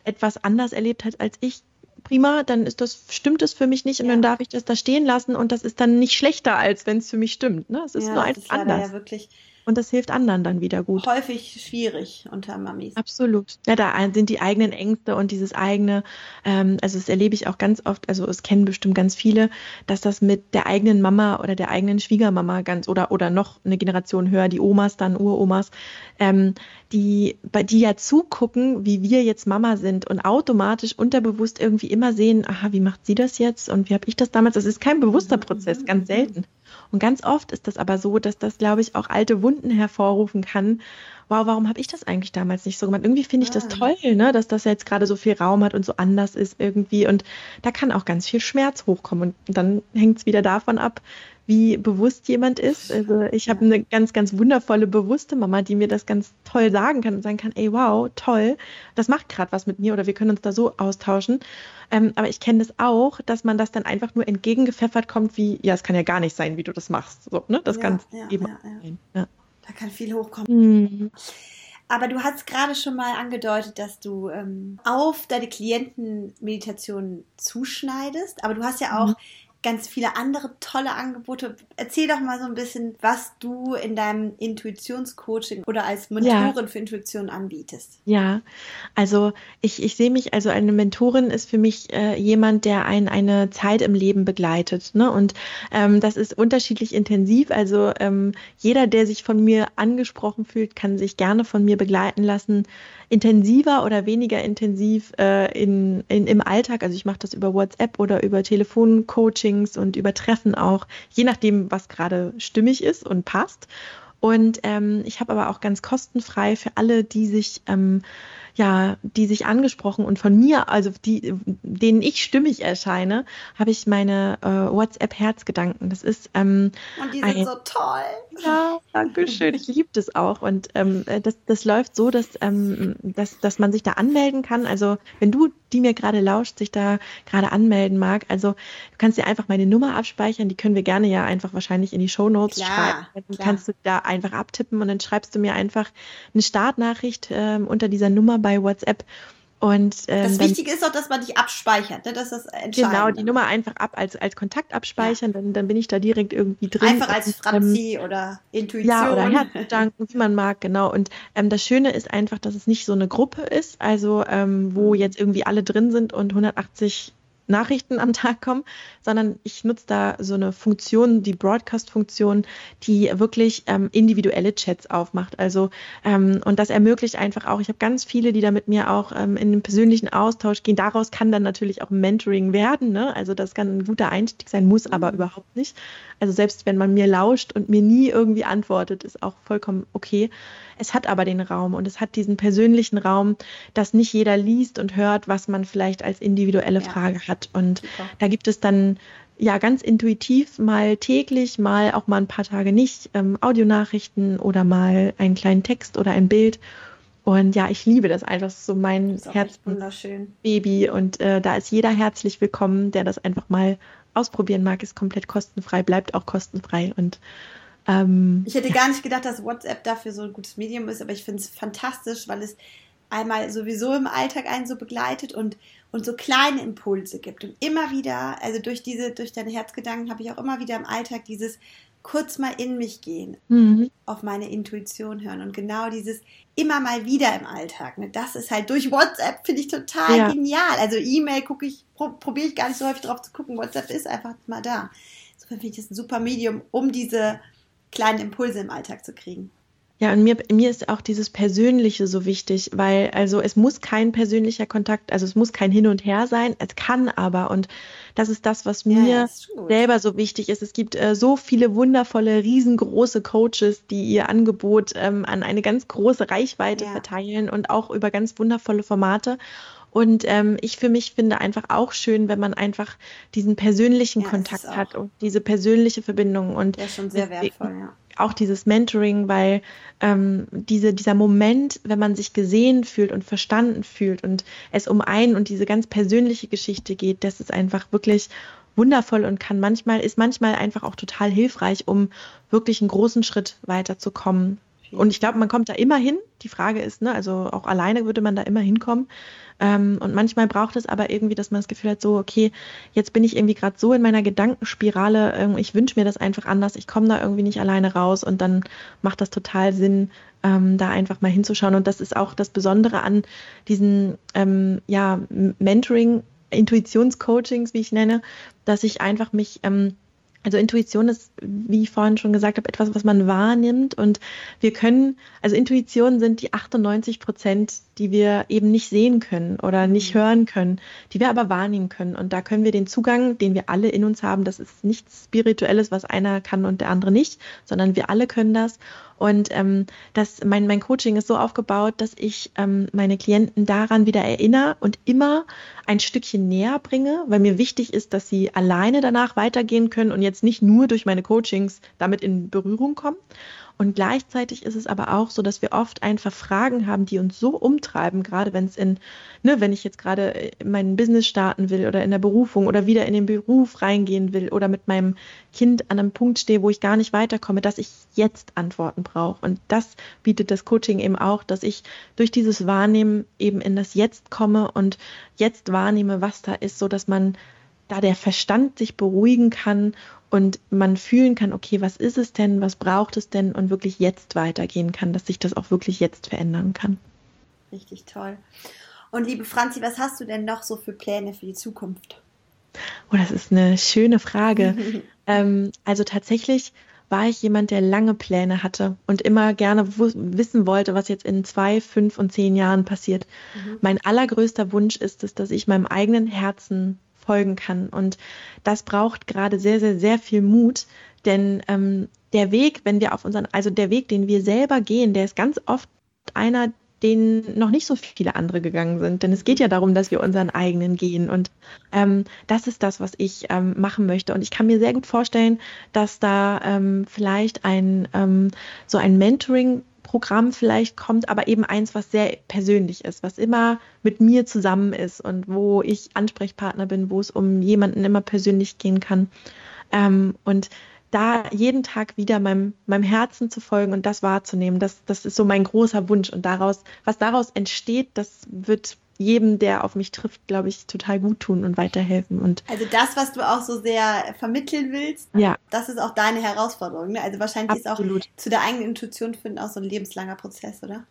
etwas anders erlebt hat als ich, prima, dann ist das, stimmt es für mich nicht und ja. dann darf ich das da stehen lassen und das ist dann nicht schlechter, als wenn es für mich stimmt. Ne? Es ist ja, nur einfach anders. Ja wirklich und das hilft anderen dann wieder gut. Häufig schwierig unter Mamis. Absolut. Ja, da sind die eigenen Ängste und dieses eigene, ähm, also das erlebe ich auch ganz oft, also es kennen bestimmt ganz viele, dass das mit der eigenen Mama oder der eigenen Schwiegermama ganz oder oder noch eine Generation höher, die Omas dann, Uromas, ähm, die, bei die ja zugucken, wie wir jetzt Mama sind und automatisch unterbewusst irgendwie immer sehen, aha, wie macht sie das jetzt und wie habe ich das damals? Das ist kein bewusster Prozess, ganz selten. Und ganz oft ist das aber so, dass das, glaube ich, auch alte Wunden hervorrufen kann. Wow, warum habe ich das eigentlich damals nicht so gemacht? Irgendwie finde ich das toll, ne, dass das jetzt gerade so viel Raum hat und so anders ist irgendwie. Und da kann auch ganz viel Schmerz hochkommen. Und dann hängt es wieder davon ab, wie bewusst jemand ist. Also ich habe eine ganz, ganz wundervolle, bewusste Mama, die mir das ganz toll sagen kann und sagen kann, ey, wow, toll, das macht gerade was mit mir oder wir können uns da so austauschen. Ähm, aber ich kenne das auch, dass man das dann einfach nur entgegengepfeffert kommt, wie, ja, es kann ja gar nicht sein, wie du das machst. So, ne? Das ja, kann ja, eben ja, sein. Ja. Da kann viel hochkommen. Mhm. Aber du hast gerade schon mal angedeutet, dass du ähm, auf deine Klienten Meditation zuschneidest. Aber du hast ja auch mhm ganz viele andere tolle Angebote. Erzähl doch mal so ein bisschen, was du in deinem Intuitionscoaching oder als Mentorin ja. für Intuition anbietest. Ja, also ich, ich sehe mich, also eine Mentorin ist für mich äh, jemand, der einen eine Zeit im Leben begleitet. Ne? Und ähm, das ist unterschiedlich intensiv. Also ähm, jeder, der sich von mir angesprochen fühlt, kann sich gerne von mir begleiten lassen intensiver oder weniger intensiv äh, in, in, im Alltag. Also ich mache das über WhatsApp oder über Telefoncoachings und über Treffen auch, je nachdem, was gerade stimmig ist und passt. Und ähm, ich habe aber auch ganz kostenfrei für alle, die sich ähm, ja, die sich angesprochen und von mir, also die, denen ich stimmig erscheine, habe ich meine äh, WhatsApp-Herzgedanken. Das ist ähm, und die sind ein, so toll. Ja, danke schön. Ich liebe das auch. Und ähm, äh, das, das läuft so, dass, ähm, dass, dass man sich da anmelden kann. Also wenn du die mir gerade lauscht, sich da gerade anmelden mag. Also du kannst dir einfach meine Nummer abspeichern, die können wir gerne ja einfach wahrscheinlich in die Show Notes schreiben. Dann kannst du da einfach abtippen und dann schreibst du mir einfach eine Startnachricht ähm, unter dieser Nummer bei WhatsApp und, ähm, das Wichtige ist auch, dass man dich abspeichert, ne? das ist das Entscheidende. Genau, die Nummer einfach ab als, als Kontakt abspeichern, ja. dann, dann bin ich da direkt irgendwie drin. Einfach als Franzi ähm, oder Intuition. Ja, oder Herzgedanken, wie man mag, genau. Und ähm, das Schöne ist einfach, dass es nicht so eine Gruppe ist, also ähm, wo mhm. jetzt irgendwie alle drin sind und 180 Nachrichten am Tag kommen, sondern ich nutze da so eine Funktion, die Broadcast-Funktion, die wirklich ähm, individuelle Chats aufmacht. Also ähm, und das ermöglicht einfach auch. Ich habe ganz viele, die da mit mir auch ähm, in den persönlichen Austausch gehen. Daraus kann dann natürlich auch Mentoring werden. Ne? Also das kann ein guter Einstieg sein, muss aber mhm. überhaupt nicht. Also selbst wenn man mir lauscht und mir nie irgendwie antwortet, ist auch vollkommen okay. Es hat aber den Raum und es hat diesen persönlichen Raum, dass nicht jeder liest und hört, was man vielleicht als individuelle ja. Frage hat. Und Super. da gibt es dann ja ganz intuitiv mal täglich, mal auch mal ein paar Tage nicht ähm, Audionachrichten oder mal einen kleinen Text oder ein Bild. Und ja, ich liebe das einfach so mein Herzensbaby. Und äh, da ist jeder herzlich willkommen, der das einfach mal ausprobieren mag, ist komplett kostenfrei, bleibt auch kostenfrei. Und ähm, ich hätte gar nicht gedacht, dass WhatsApp dafür so ein gutes Medium ist, aber ich finde es fantastisch, weil es einmal sowieso im Alltag einen so begleitet und, und so kleine Impulse gibt. Und immer wieder, also durch diese, durch deine Herzgedanken habe ich auch immer wieder im Alltag dieses kurz mal in mich gehen, mhm. auf meine Intuition hören und genau dieses immer mal wieder im Alltag. Ne? Das ist halt durch WhatsApp, finde ich total ja. genial. Also E-Mail gucke ich, pro, probiere ich gar nicht so häufig drauf zu gucken. WhatsApp ist einfach mal da. Insofern finde ich das ein super Medium, um diese kleinen Impulse im Alltag zu kriegen. Ja, und mir, mir ist auch dieses Persönliche so wichtig, weil also es muss kein persönlicher Kontakt, also es muss kein Hin und Her sein, es kann aber und das ist das, was mir ja, selber so wichtig ist. Es gibt äh, so viele wundervolle, riesengroße Coaches, die ihr Angebot ähm, an eine ganz große Reichweite ja. verteilen und auch über ganz wundervolle Formate. Und ähm, ich für mich finde einfach auch schön, wenn man einfach diesen persönlichen ja, Kontakt hat und diese persönliche Verbindung. Und ja, schon sehr wertvoll, ja. Auch dieses Mentoring, weil ähm, diese, dieser Moment, wenn man sich gesehen fühlt und verstanden fühlt und es um einen und diese ganz persönliche Geschichte geht, das ist einfach wirklich wundervoll und kann manchmal, ist manchmal einfach auch total hilfreich, um wirklich einen großen Schritt weiterzukommen Und ich glaube, man kommt da immer hin. Die Frage ist, ne, also auch alleine würde man da immer hinkommen. Ähm, und manchmal braucht es aber irgendwie, dass man das Gefühl hat, so, okay, jetzt bin ich irgendwie gerade so in meiner Gedankenspirale, ich wünsche mir das einfach anders, ich komme da irgendwie nicht alleine raus und dann macht das total Sinn, ähm, da einfach mal hinzuschauen. Und das ist auch das Besondere an diesen ähm, ja, Mentoring, Intuitionscoachings, wie ich nenne, dass ich einfach mich ähm, also Intuition ist, wie ich vorhin schon gesagt habe, etwas, was man wahrnimmt. Und wir können, also Intuition sind die 98 Prozent, die wir eben nicht sehen können oder nicht mhm. hören können, die wir aber wahrnehmen können. Und da können wir den Zugang, den wir alle in uns haben, das ist nichts Spirituelles, was einer kann und der andere nicht, sondern wir alle können das. Und ähm, das, mein, mein Coaching ist so aufgebaut, dass ich ähm, meine Klienten daran wieder erinnere und immer ein Stückchen näher bringe, weil mir wichtig ist, dass sie alleine danach weitergehen können und jetzt nicht nur durch meine Coachings damit in Berührung kommen. Und gleichzeitig ist es aber auch so, dass wir oft einfach Fragen haben, die uns so umtreiben, gerade wenn es in, ne, wenn ich jetzt gerade mein Business starten will oder in der Berufung oder wieder in den Beruf reingehen will oder mit meinem Kind an einem Punkt stehe, wo ich gar nicht weiterkomme, dass ich jetzt Antworten brauche. Und das bietet das Coaching eben auch, dass ich durch dieses Wahrnehmen eben in das Jetzt komme und jetzt wahrnehme, was da ist, so dass man da der Verstand sich beruhigen kann und man fühlen kann, okay, was ist es denn, was braucht es denn und wirklich jetzt weitergehen kann, dass sich das auch wirklich jetzt verändern kann. Richtig toll. Und liebe Franzi, was hast du denn noch so für Pläne für die Zukunft? Oh, das ist eine schöne Frage. ähm, also tatsächlich war ich jemand, der lange Pläne hatte und immer gerne wissen wollte, was jetzt in zwei, fünf und zehn Jahren passiert. Mhm. Mein allergrößter Wunsch ist es, dass ich meinem eigenen Herzen folgen kann. Und das braucht gerade sehr, sehr, sehr viel Mut, denn ähm, der Weg, wenn wir auf unseren, also der Weg, den wir selber gehen, der ist ganz oft einer, den noch nicht so viele andere gegangen sind. Denn es geht ja darum, dass wir unseren eigenen gehen. Und ähm, das ist das, was ich ähm, machen möchte. Und ich kann mir sehr gut vorstellen, dass da ähm, vielleicht ein ähm, so ein Mentoring Programm vielleicht kommt, aber eben eins, was sehr persönlich ist, was immer mit mir zusammen ist und wo ich Ansprechpartner bin, wo es um jemanden immer persönlich gehen kann. Ähm, und da jeden Tag wieder meinem, meinem Herzen zu folgen und das wahrzunehmen, das, das ist so mein großer Wunsch. Und daraus, was daraus entsteht, das wird jedem, der auf mich trifft, glaube ich, total gut tun und weiterhelfen. Und also das, was du auch so sehr vermitteln willst, ja. das ist auch deine Herausforderung. Ne? Also wahrscheinlich Absolut. ist auch zu der eigenen Intuition finden auch so ein lebenslanger Prozess, oder?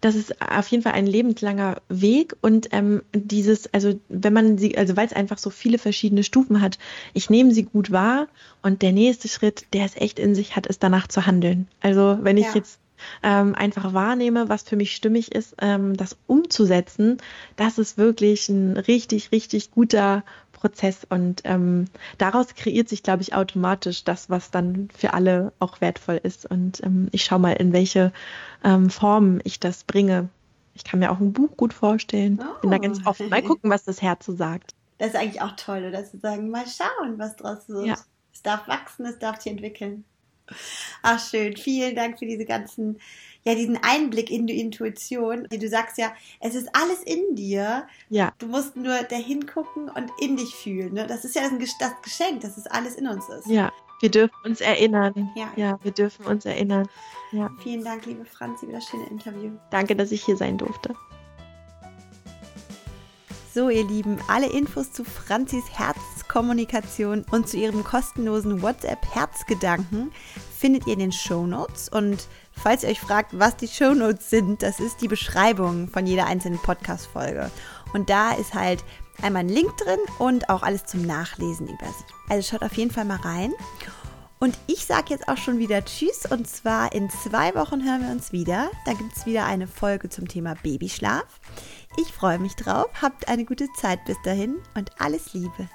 Das ist auf jeden Fall ein lebenslanger Weg und ähm, dieses, also wenn man sie, also weil es einfach so viele verschiedene Stufen hat, ich nehme sie gut wahr und der nächste Schritt, der es echt in sich hat, ist danach zu handeln. Also wenn ich ja. jetzt ähm, einfach wahrnehme, was für mich stimmig ist, ähm, das umzusetzen, das ist wirklich ein richtig, richtig guter Prozess und ähm, daraus kreiert sich, glaube ich, automatisch das, was dann für alle auch wertvoll ist. Und ähm, ich schaue mal, in welche ähm, Form ich das bringe. Ich kann mir auch ein Buch gut vorstellen. Oh. Bin da ganz oh. offen. Mal gucken, was das Herz so sagt. Das ist eigentlich auch toll, oder? Zu sagen, mal schauen, was draus wird. Ja. Es darf wachsen, es darf sich entwickeln. Ach schön, vielen Dank für diese ganzen, ja, diesen Einblick in die Intuition. Du sagst ja, es ist alles in dir. Ja. Du musst nur dahin gucken und in dich fühlen. Ne? Das ist ja das Geschenk, dass es alles in uns ist. Ja, wir dürfen uns erinnern. Ja, ja wir dürfen uns erinnern. Ja. Vielen Dank, liebe Franzi, für das schöne Interview. Danke, dass ich hier sein durfte. So, ihr Lieben, alle Infos zu Franzis Herzkommunikation und zu ihrem kostenlosen WhatsApp Herzgedanken findet ihr in den Show Notes. Und falls ihr euch fragt, was die Show Notes sind, das ist die Beschreibung von jeder einzelnen Podcast-Folge. Und da ist halt einmal ein Link drin und auch alles zum Nachlesen über sie. Also schaut auf jeden Fall mal rein. Und ich sage jetzt auch schon wieder Tschüss. Und zwar in zwei Wochen hören wir uns wieder. Da gibt es wieder eine Folge zum Thema Babyschlaf. Ich freue mich drauf. Habt eine gute Zeit bis dahin und alles Liebe.